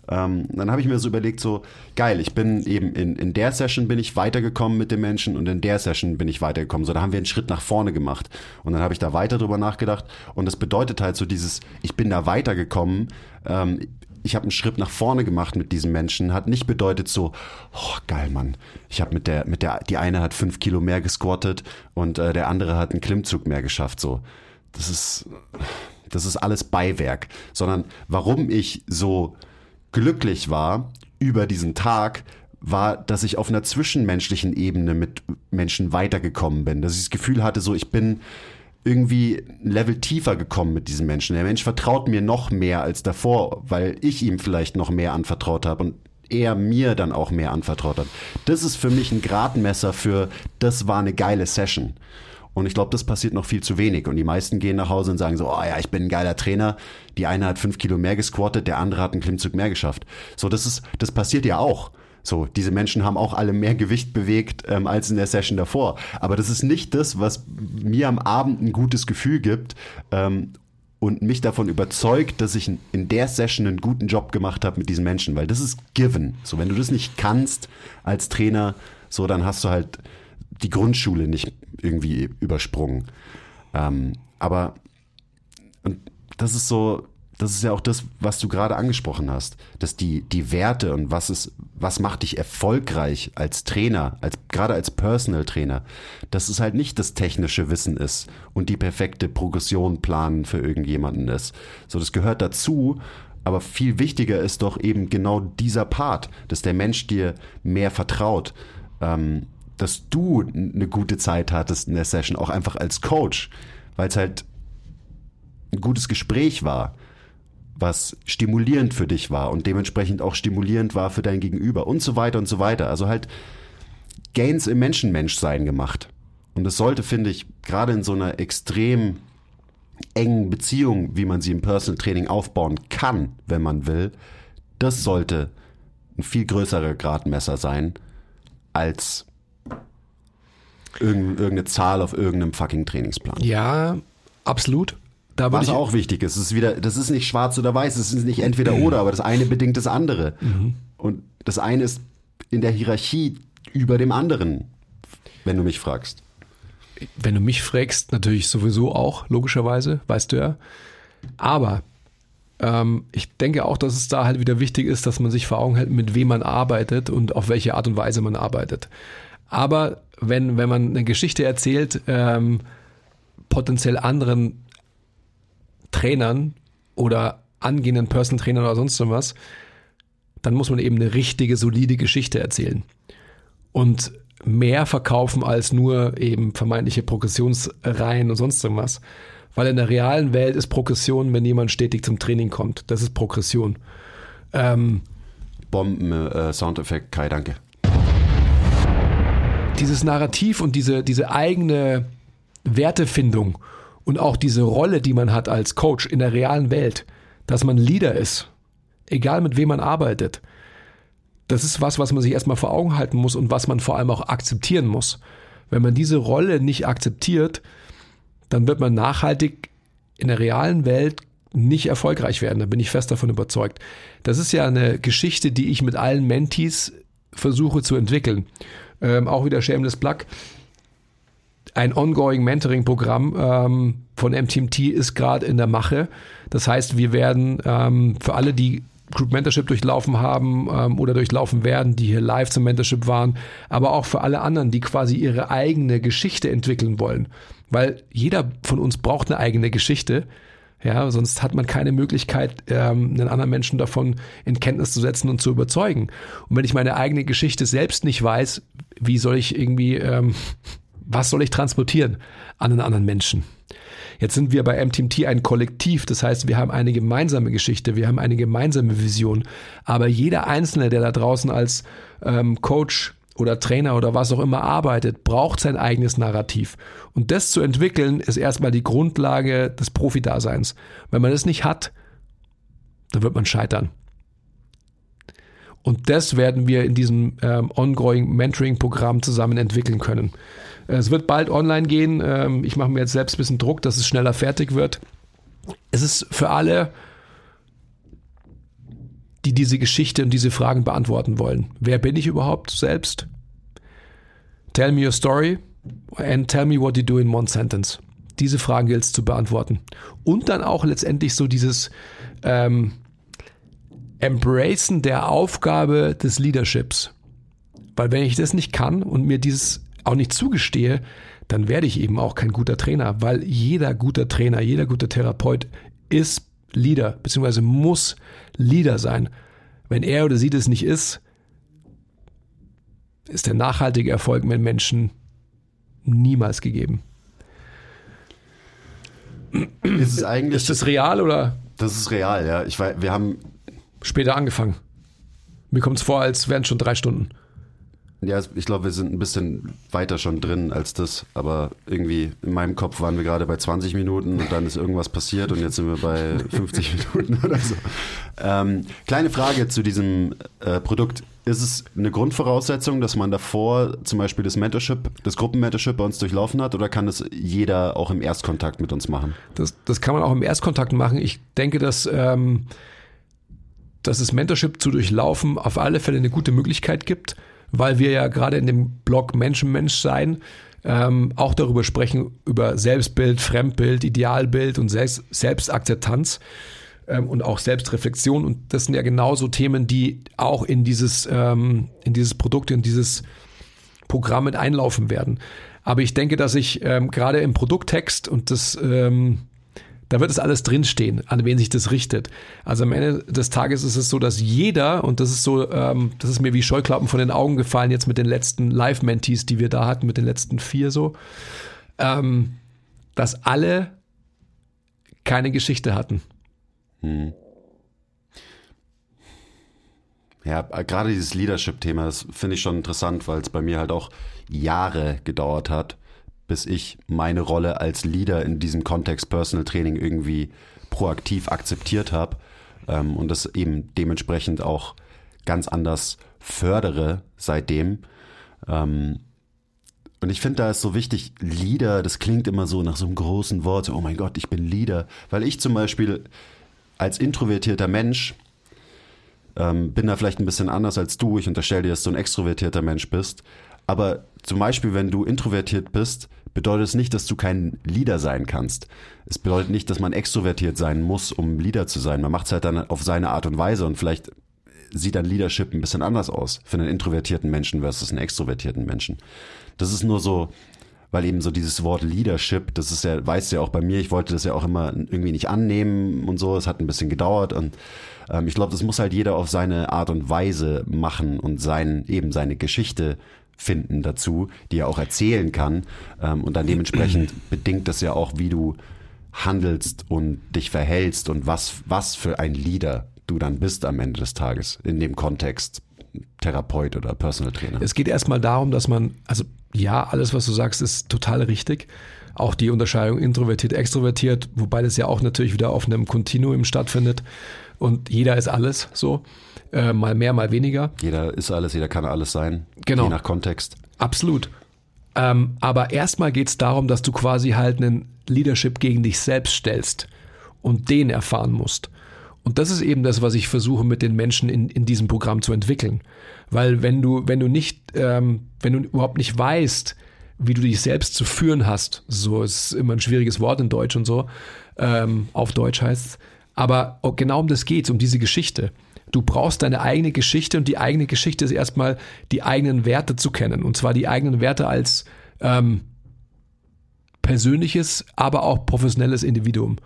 Ähm, dann habe ich mir so überlegt, so geil, ich bin eben in, in der Session bin ich weitergekommen mit den Menschen und in der Session bin ich weitergekommen. So, da haben wir einen Schritt nach vorne gemacht. Und dann habe ich da weiter drüber nachgedacht. Und das bedeutet halt so dieses, ich bin da weitergekommen. Ähm, ich habe einen Schritt nach vorne gemacht mit diesem Menschen, hat nicht bedeutet so, oh geil, Mann, ich habe mit der, mit der, die eine hat fünf Kilo mehr gesquattet und äh, der andere hat einen Klimmzug mehr geschafft, so. Das ist, das ist alles Beiwerk, sondern warum ich so glücklich war über diesen Tag, war, dass ich auf einer zwischenmenschlichen Ebene mit Menschen weitergekommen bin, dass ich das Gefühl hatte, so ich bin, irgendwie ein Level tiefer gekommen mit diesem Menschen. Der Mensch vertraut mir noch mehr als davor, weil ich ihm vielleicht noch mehr anvertraut habe und er mir dann auch mehr anvertraut hat. Das ist für mich ein Gradmesser für, das war eine geile Session. Und ich glaube, das passiert noch viel zu wenig. Und die meisten gehen nach Hause und sagen so, oh ja, ich bin ein geiler Trainer. Die eine hat fünf Kilo mehr gesquattet, der andere hat einen Klimmzug mehr geschafft. So, das ist, das passiert ja auch. So, diese Menschen haben auch alle mehr Gewicht bewegt ähm, als in der Session davor. Aber das ist nicht das, was mir am Abend ein gutes Gefühl gibt ähm, und mich davon überzeugt, dass ich in der Session einen guten Job gemacht habe mit diesen Menschen, weil das ist given. So, wenn du das nicht kannst als Trainer, so, dann hast du halt die Grundschule nicht irgendwie übersprungen. Ähm, aber und das ist so, das ist ja auch das, was du gerade angesprochen hast, dass die, die Werte und was ist, was macht dich erfolgreich als Trainer, als, gerade als Personal Trainer, dass es halt nicht das technische Wissen ist und die perfekte Progression planen für irgendjemanden ist. So, das gehört dazu, aber viel wichtiger ist doch eben genau dieser Part, dass der Mensch dir mehr vertraut, ähm, dass du eine gute Zeit hattest in der Session, auch einfach als Coach, weil es halt ein gutes Gespräch war was stimulierend für dich war und dementsprechend auch stimulierend war für dein Gegenüber und so weiter und so weiter. Also halt Gains im Menschenmenschsein gemacht. Und das sollte, finde ich, gerade in so einer extrem engen Beziehung, wie man sie im Personal Training aufbauen kann, wenn man will, das sollte ein viel größerer Gradmesser sein als irgendeine Zahl auf irgendeinem fucking Trainingsplan. Ja, absolut. Da Was auch wichtig ist, ist wieder, das ist nicht schwarz oder weiß, es ist nicht entweder oder, aber das eine bedingt das andere. Mhm. Und das eine ist in der Hierarchie über dem anderen, wenn du mich fragst. Wenn du mich fragst, natürlich sowieso auch, logischerweise, weißt du ja. Aber ähm, ich denke auch, dass es da halt wieder wichtig ist, dass man sich vor Augen hält, mit wem man arbeitet und auf welche Art und Weise man arbeitet. Aber wenn, wenn man eine Geschichte erzählt, ähm, potenziell anderen Trainern oder angehenden Personal Trainern oder sonst was, dann muss man eben eine richtige, solide Geschichte erzählen. Und mehr verkaufen als nur eben vermeintliche Progressionsreihen und sonst irgendwas, Weil in der realen Welt ist Progression, wenn jemand stetig zum Training kommt. Das ist Progression. Ähm, Bomben-Soundeffekt, äh, Kai, danke. Dieses Narrativ und diese, diese eigene Wertefindung und auch diese Rolle, die man hat als Coach in der realen Welt, dass man Leader ist, egal mit wem man arbeitet, das ist was, was man sich erstmal vor Augen halten muss und was man vor allem auch akzeptieren muss. Wenn man diese Rolle nicht akzeptiert, dann wird man nachhaltig in der realen Welt nicht erfolgreich werden. Da bin ich fest davon überzeugt. Das ist ja eine Geschichte, die ich mit allen Mentees versuche zu entwickeln. Ähm, auch wieder Shameless Plug. Ein ongoing Mentoring-Programm ähm, von MTMT ist gerade in der Mache. Das heißt, wir werden ähm, für alle, die Group Mentorship durchlaufen haben ähm, oder durchlaufen werden, die hier live zum Mentorship waren, aber auch für alle anderen, die quasi ihre eigene Geschichte entwickeln wollen. Weil jeder von uns braucht eine eigene Geschichte. Ja, sonst hat man keine Möglichkeit, ähm, einen anderen Menschen davon in Kenntnis zu setzen und zu überzeugen. Und wenn ich meine eigene Geschichte selbst nicht weiß, wie soll ich irgendwie, ähm, was soll ich transportieren an einen anderen Menschen? Jetzt sind wir bei MTMT ein Kollektiv, das heißt, wir haben eine gemeinsame Geschichte, wir haben eine gemeinsame Vision. Aber jeder Einzelne, der da draußen als ähm, Coach oder Trainer oder was auch immer arbeitet, braucht sein eigenes Narrativ. Und das zu entwickeln, ist erstmal die Grundlage des Profidaseins. Wenn man das nicht hat, dann wird man scheitern. Und das werden wir in diesem ähm, ongoing Mentoring-Programm zusammen entwickeln können. Es wird bald online gehen. Ähm, ich mache mir jetzt selbst ein bisschen Druck, dass es schneller fertig wird. Es ist für alle, die diese Geschichte und diese Fragen beantworten wollen. Wer bin ich überhaupt selbst? Tell me your story and tell me what you do in one sentence. Diese Fragen gilt es zu beantworten. Und dann auch letztendlich so dieses ähm, Embracen der Aufgabe des Leaderships. Weil wenn ich das nicht kann und mir dieses auch nicht zugestehe, dann werde ich eben auch kein guter Trainer, weil jeder guter Trainer, jeder guter Therapeut ist Leader, beziehungsweise muss Leader sein. Wenn er oder sie das nicht ist, ist der nachhaltige Erfolg mit Menschen niemals gegeben. Ist es eigentlich. Ist das real oder? Das ist real, ja. Ich weiß, wir haben. Später angefangen. Mir kommt es vor, als wären es schon drei Stunden. Ja, ich glaube, wir sind ein bisschen weiter schon drin als das, aber irgendwie in meinem Kopf waren wir gerade bei 20 Minuten und dann ist irgendwas passiert und jetzt sind wir bei 50 Minuten oder so. Ähm, kleine Frage zu diesem äh, Produkt. Ist es eine Grundvoraussetzung, dass man davor zum Beispiel das Mentorship, das Gruppenmentorship bei uns durchlaufen hat oder kann das jeder auch im Erstkontakt mit uns machen? Das, das kann man auch im Erstkontakt machen. Ich denke, dass, ähm, dass das Mentorship zu durchlaufen auf alle Fälle eine gute Möglichkeit gibt weil wir ja gerade in dem Blog Menschen Mensch sein ähm, auch darüber sprechen, über Selbstbild, Fremdbild, Idealbild und Selbst Selbstakzeptanz ähm, und auch Selbstreflexion. Und das sind ja genauso Themen, die auch in dieses, ähm, in dieses Produkt, in dieses Programm mit einlaufen werden. Aber ich denke, dass ich ähm, gerade im Produkttext und das ähm, da wird es alles drinstehen, an wen sich das richtet. Also am Ende des Tages ist es so, dass jeder, und das ist so, ähm, das ist mir wie Scheuklappen von den Augen gefallen, jetzt mit den letzten Live-Mentees, die wir da hatten, mit den letzten vier so, ähm, dass alle keine Geschichte hatten. Hm. Ja, gerade dieses Leadership-Thema, das finde ich schon interessant, weil es bei mir halt auch Jahre gedauert hat, bis ich meine Rolle als Leader in diesem Kontext Personal Training irgendwie proaktiv akzeptiert habe ähm, und das eben dementsprechend auch ganz anders fördere seitdem. Ähm, und ich finde, da ist so wichtig, Leader, das klingt immer so nach so einem großen Wort, so, oh mein Gott, ich bin Leader. Weil ich zum Beispiel als introvertierter Mensch ähm, bin da vielleicht ein bisschen anders als du. Ich unterstelle dir, dass du ein extrovertierter Mensch bist. Aber zum Beispiel, wenn du introvertiert bist, bedeutet es nicht, dass du kein Leader sein kannst. Es bedeutet nicht, dass man extrovertiert sein muss, um Leader zu sein. Man macht es halt dann auf seine Art und Weise und vielleicht sieht dann Leadership ein bisschen anders aus für einen introvertierten Menschen versus einen extrovertierten Menschen. Das ist nur so, weil eben so dieses Wort Leadership, das ist ja, weißt du ja auch bei mir, ich wollte das ja auch immer irgendwie nicht annehmen und so, es hat ein bisschen gedauert und ähm, ich glaube, das muss halt jeder auf seine Art und Weise machen und sein, eben seine Geschichte finden dazu, die er auch erzählen kann. Ähm, und dann dementsprechend bedingt das ja auch, wie du handelst und dich verhältst und was, was für ein Leader du dann bist am Ende des Tages in dem Kontext Therapeut oder Personal Trainer. Es geht erstmal darum, dass man, also ja, alles, was du sagst, ist total richtig. Auch die Unterscheidung introvertiert, extrovertiert, wobei das ja auch natürlich wieder auf einem Kontinuum stattfindet. Und jeder ist alles so. Äh, mal mehr, mal weniger. Jeder ist alles, jeder kann alles sein. Genau. Je nach Kontext. Absolut. Ähm, aber erstmal geht es darum, dass du quasi halt einen Leadership gegen dich selbst stellst und den erfahren musst. Und das ist eben das, was ich versuche mit den Menschen in, in diesem Programm zu entwickeln. Weil wenn du, wenn du nicht, ähm, wenn du überhaupt nicht weißt, wie du dich selbst zu führen hast, so ist immer ein schwieriges Wort in Deutsch und so, ähm, auf Deutsch heißt es, aber genau um das geht's, um diese Geschichte. Du brauchst deine eigene Geschichte und die eigene Geschichte ist erstmal die eigenen Werte zu kennen. Und zwar die eigenen Werte als ähm, persönliches, aber auch professionelles Individuum.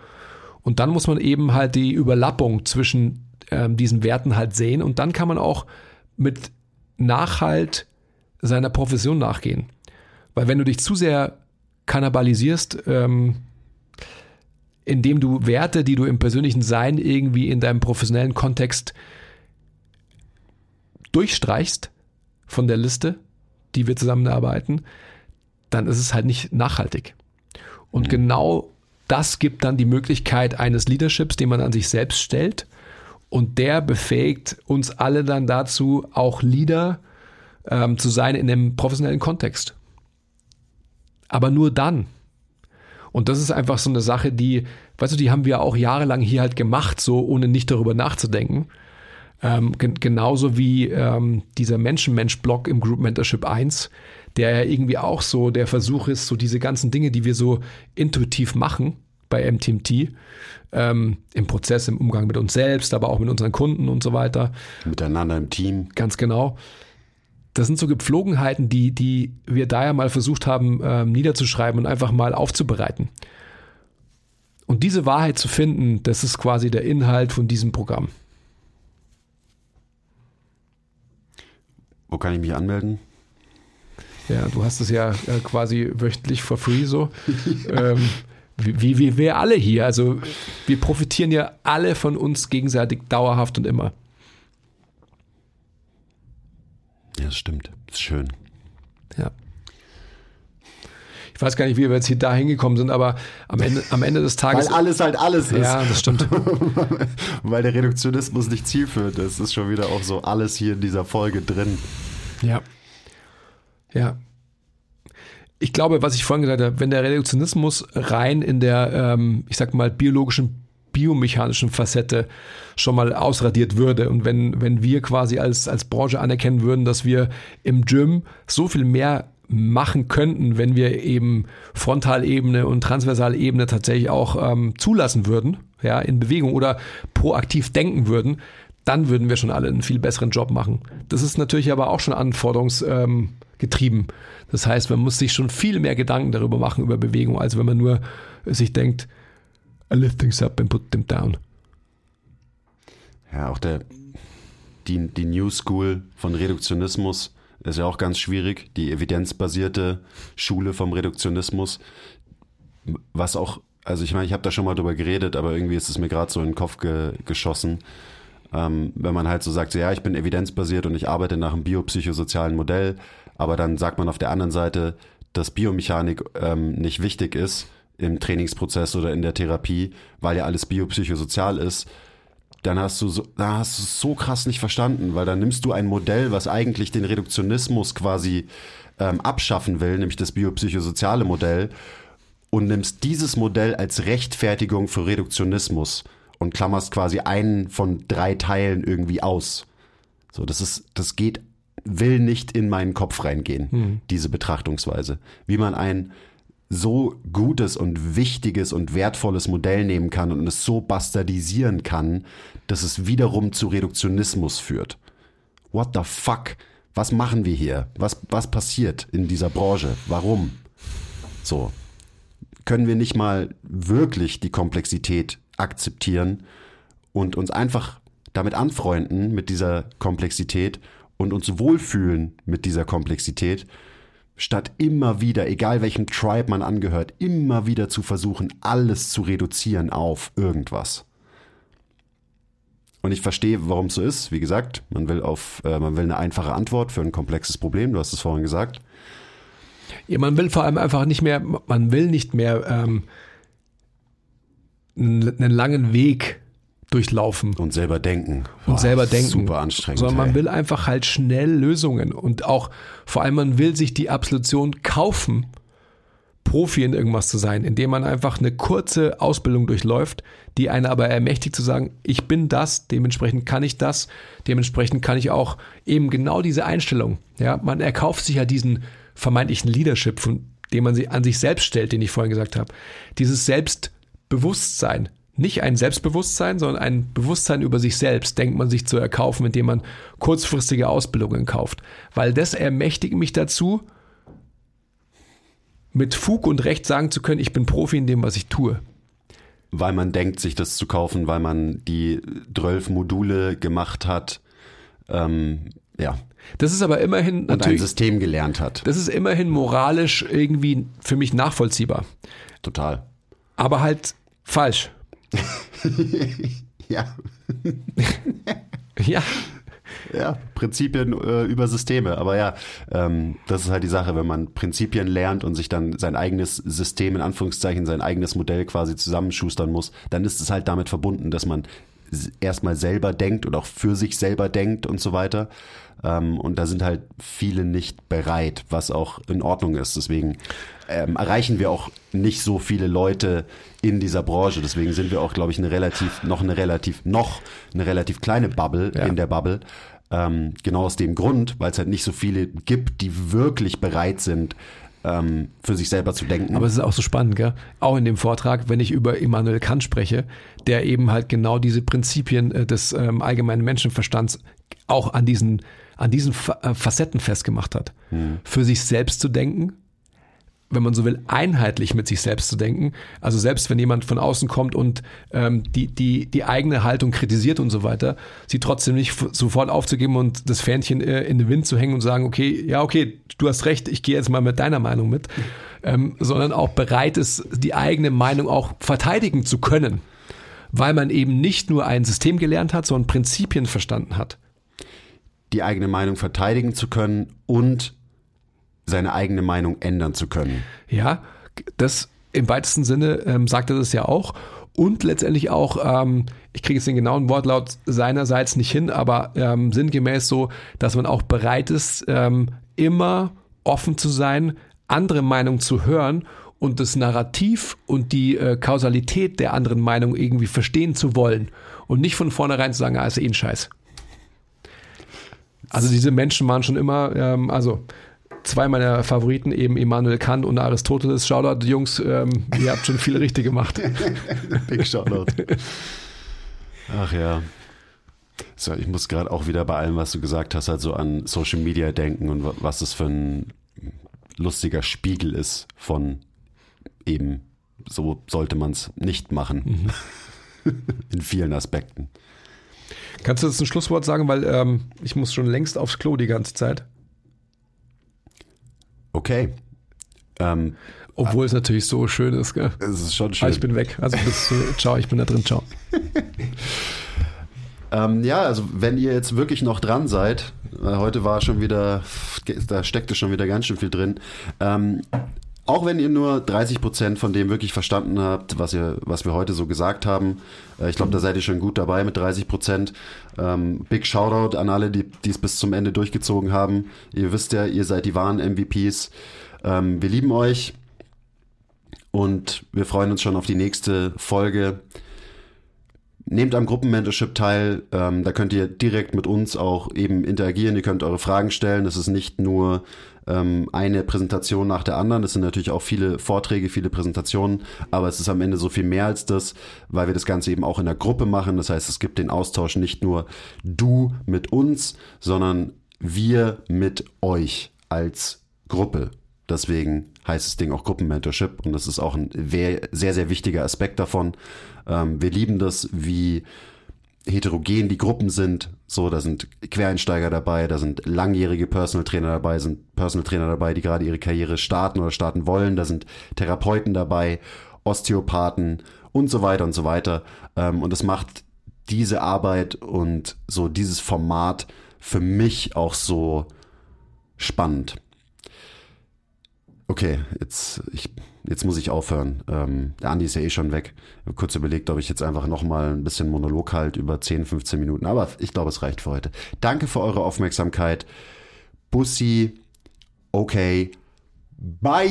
Und dann muss man eben halt die Überlappung zwischen ähm, diesen Werten halt sehen und dann kann man auch mit Nachhalt seiner Profession nachgehen. Weil wenn du dich zu sehr kannibalisierst, ähm, indem du Werte, die du im persönlichen Sein irgendwie in deinem professionellen Kontext durchstreichst von der Liste, die wir zusammenarbeiten, dann ist es halt nicht nachhaltig. Und mhm. genau das gibt dann die Möglichkeit eines Leaderships, den man an sich selbst stellt. Und der befähigt uns alle dann dazu, auch Leader ähm, zu sein in einem professionellen Kontext. Aber nur dann. Und das ist einfach so eine Sache, die, weißt du, die haben wir auch jahrelang hier halt gemacht, so ohne nicht darüber nachzudenken. Ähm, gen genauso wie ähm, dieser Menschen-Mensch-Block im Group Mentorship 1, der ja irgendwie auch so der Versuch ist, so diese ganzen Dinge, die wir so intuitiv machen bei MTMT, ähm, im Prozess, im Umgang mit uns selbst, aber auch mit unseren Kunden und so weiter. Miteinander im Team. Ganz genau das sind so Gepflogenheiten, die, die wir da ja mal versucht haben ähm, niederzuschreiben und einfach mal aufzubereiten. Und diese Wahrheit zu finden, das ist quasi der Inhalt von diesem Programm. Wo kann ich mich anmelden? Ja, du hast es ja äh, quasi wöchentlich for free so. ähm, wie, wie wir alle hier. Also wir profitieren ja alle von uns gegenseitig dauerhaft und immer. Ja, das stimmt. Das ist schön. Ja. Ich weiß gar nicht, wie wir jetzt hier da hingekommen sind, aber am Ende, am Ende des Tages. Weil alles halt alles ist. Ja, das stimmt. Weil der Reduktionismus nicht zielführend ist. Das ist schon wieder auch so alles hier in dieser Folge drin. Ja. Ja. Ich glaube, was ich vorhin gesagt habe, wenn der Reduktionismus rein in der, ähm, ich sag mal, biologischen biomechanischen Facette schon mal ausradiert würde. Und wenn, wenn wir quasi als, als Branche anerkennen würden, dass wir im Gym so viel mehr machen könnten, wenn wir eben Frontalebene und Transversalebene tatsächlich auch ähm, zulassen würden, ja, in Bewegung oder proaktiv denken würden, dann würden wir schon alle einen viel besseren Job machen. Das ist natürlich aber auch schon anforderungsgetrieben. Ähm, das heißt, man muss sich schon viel mehr Gedanken darüber machen, über Bewegung, als wenn man nur sich denkt, I lift things up and put them down. Ja, auch der, die, die New School von Reduktionismus ist ja auch ganz schwierig. Die evidenzbasierte Schule vom Reduktionismus, was auch, also ich meine, ich habe da schon mal drüber geredet, aber irgendwie ist es mir gerade so in den Kopf ge, geschossen. Ähm, wenn man halt so sagt, so, ja, ich bin evidenzbasiert und ich arbeite nach einem biopsychosozialen Modell, aber dann sagt man auf der anderen Seite, dass Biomechanik ähm, nicht wichtig ist, im Trainingsprozess oder in der Therapie, weil ja alles biopsychosozial ist, dann hast du so, da hast du es so krass nicht verstanden, weil dann nimmst du ein Modell, was eigentlich den Reduktionismus quasi ähm, abschaffen will, nämlich das biopsychosoziale Modell, und nimmst dieses Modell als Rechtfertigung für Reduktionismus und klammerst quasi einen von drei Teilen irgendwie aus. So, das ist, das geht, will nicht in meinen Kopf reingehen, hm. diese Betrachtungsweise. Wie man ein so gutes und wichtiges und wertvolles Modell nehmen kann und es so bastardisieren kann, dass es wiederum zu Reduktionismus führt. What the fuck? Was machen wir hier? Was, was passiert in dieser Branche? Warum? So. Können wir nicht mal wirklich die Komplexität akzeptieren und uns einfach damit anfreunden mit dieser Komplexität und uns wohlfühlen mit dieser Komplexität statt immer wieder, egal welchem Tribe man angehört, immer wieder zu versuchen, alles zu reduzieren auf irgendwas. Und ich verstehe, warum es so ist. Wie gesagt, man will auf, äh, man will eine einfache Antwort für ein komplexes Problem. Du hast es vorhin gesagt. Ja, man will vor allem einfach nicht mehr, man will nicht mehr ähm, einen langen Weg durchlaufen. Und selber denken. Und selber denken. Super anstrengend. Sondern man ey. will einfach halt schnell Lösungen. Und auch, vor allem, man will sich die Absolution kaufen, Profi in irgendwas zu sein, indem man einfach eine kurze Ausbildung durchläuft, die einen aber ermächtigt zu sagen, ich bin das, dementsprechend kann ich das, dementsprechend kann ich auch eben genau diese Einstellung. Ja, man erkauft sich ja diesen vermeintlichen Leadership, von dem man sich an sich selbst stellt, den ich vorhin gesagt habe. Dieses Selbstbewusstsein. Nicht ein Selbstbewusstsein, sondern ein Bewusstsein über sich selbst, denkt man sich zu erkaufen, indem man kurzfristige Ausbildungen kauft. Weil das ermächtigt mich dazu, mit Fug und Recht sagen zu können, ich bin Profi in dem, was ich tue. Weil man denkt, sich das zu kaufen, weil man die 12 Module gemacht hat. Ähm, ja. Das ist aber immerhin Und ein System gelernt hat. das ist immerhin moralisch irgendwie für mich nachvollziehbar. Total. Aber halt falsch. Ja. Ja. Ja, Prinzipien äh, über Systeme. Aber ja, ähm, das ist halt die Sache, wenn man Prinzipien lernt und sich dann sein eigenes System, in Anführungszeichen, sein eigenes Modell quasi zusammenschustern muss, dann ist es halt damit verbunden, dass man erstmal selber denkt und auch für sich selber denkt und so weiter. Ähm, und da sind halt viele nicht bereit, was auch in Ordnung ist. Deswegen ähm, erreichen wir auch nicht so viele Leute in dieser Branche. Deswegen sind wir auch, glaube ich, eine relativ, noch eine relativ, noch eine relativ kleine Bubble Ja. in der Bubble. Ähm, genau aus dem Grund, weil es halt nicht so viele gibt, die wirklich bereit sind, ähm, für sich selber zu denken. Aber es ist auch so spannend, gell? Auch in dem Vortrag, wenn ich über Immanuel Kant spreche, der eben halt genau diese Prinzipien äh, des ähm, allgemeinen Menschenverstands auch an diesen, an diesen äh, Facetten festgemacht hat. Für sich selbst zu denken, wenn man so will, einheitlich mit sich selbst zu denken. Also selbst wenn jemand von außen kommt und ähm, die, die, die eigene Haltung kritisiert und so weiter, sie trotzdem nicht sofort aufzugeben und das Fähnchen äh, in den Wind zu hängen und sagen, okay, ja, okay, du hast recht, ich gehe jetzt mal mit deiner Meinung mit, ähm, sondern auch bereit ist, die eigene Meinung auch verteidigen zu können, weil man eben nicht nur ein System gelernt hat, sondern Prinzipien verstanden hat. die eigene Meinung verteidigen zu können und seine eigene Meinung ändern zu können. Ja, das im weitesten Sinne ähm, sagt er das ja auch. Und letztendlich auch, ähm, ich kriege jetzt den genauen Wortlaut seinerseits nicht hin, aber ähm, sinngemäß so, dass man auch bereit ist, ähm, immer offen zu sein, andere Meinungen zu hören und das Narrativ und die äh, Kausalität der anderen Meinung irgendwie verstehen zu wollen und nicht von vornherein zu sagen, ah, ist eh ein Scheiß. Also diese Menschen waren schon immer, ähm, also zwei meiner Favoriten, eben Immanuel Kant und Aristoteles. Shoutout, Jungs, ähm, ihr habt schon viel richtig gemacht. Big Shoutout. Ach ja. So, ich muss gerade auch wieder bei allem, was du gesagt hast, halt so an Social Media denken und wa- was das für ein lustiger Spiegel ist von eben, so sollte man es nicht machen. In vielen Aspekten. Kannst du jetzt ein Schlusswort sagen, weil ähm, ich muss schon längst aufs Klo die ganze Zeit. Okay. Ähm, Obwohl es natürlich so schön ist. Gell? es ist schon Aber schön. ich bin weg. Also bis zu, ciao, ich bin da drin, ciao. Ähm, ja, also wenn ihr jetzt wirklich noch dran seid, äh, heute war schon wieder, da steckte schon wieder ganz schön viel drin. Ähm, auch wenn ihr nur 30 Prozent von dem wirklich verstanden habt, was, ihr, was wir heute so gesagt haben, äh, ich glaube, da seid ihr schon gut dabei mit 30 Prozent. Ähm, big Shoutout an alle, die es bis zum Ende durchgezogen haben. Ihr wisst ja, ihr seid die wahren MVPs. Ähm, wir lieben euch und wir freuen uns schon auf die nächste Folge. Nehmt am Gruppenmentorship teil. Ähm, da könnt ihr direkt mit uns auch eben interagieren. Ihr könnt eure Fragen stellen. Das ist nicht nur ähm, eine Präsentation nach der anderen. Das sind natürlich auch viele Vorträge, viele Präsentationen. Aber es ist am Ende so viel mehr als das, weil wir das Ganze eben auch in der Gruppe machen. Das heißt, es gibt den Austausch nicht nur du mit uns, sondern wir mit euch als Gruppe. Deswegen heißt das Ding auch Gruppenmentorship und das ist auch ein sehr, sehr wichtiger Aspekt davon. Ähm, wir lieben das, wie heterogen die Gruppen sind. So, da sind Quereinsteiger dabei, da sind langjährige Personal Trainer dabei, sind Personal Trainer dabei, die gerade ihre Karriere starten oder starten wollen, da sind Therapeuten dabei, Osteopathen und so weiter und so weiter. Ähm, und das macht diese Arbeit und so dieses Format für mich auch so spannend. Okay, jetzt, ich, jetzt muss ich aufhören. Ähm, der Andi ist ja eh schon weg. Ich habe kurz überlegt, ob ich jetzt einfach nochmal ein bisschen Monolog halt über 10, 15 Minuten. Aber ich glaube, es reicht für heute. Danke für eure Aufmerksamkeit. Bussi. Okay. Bye.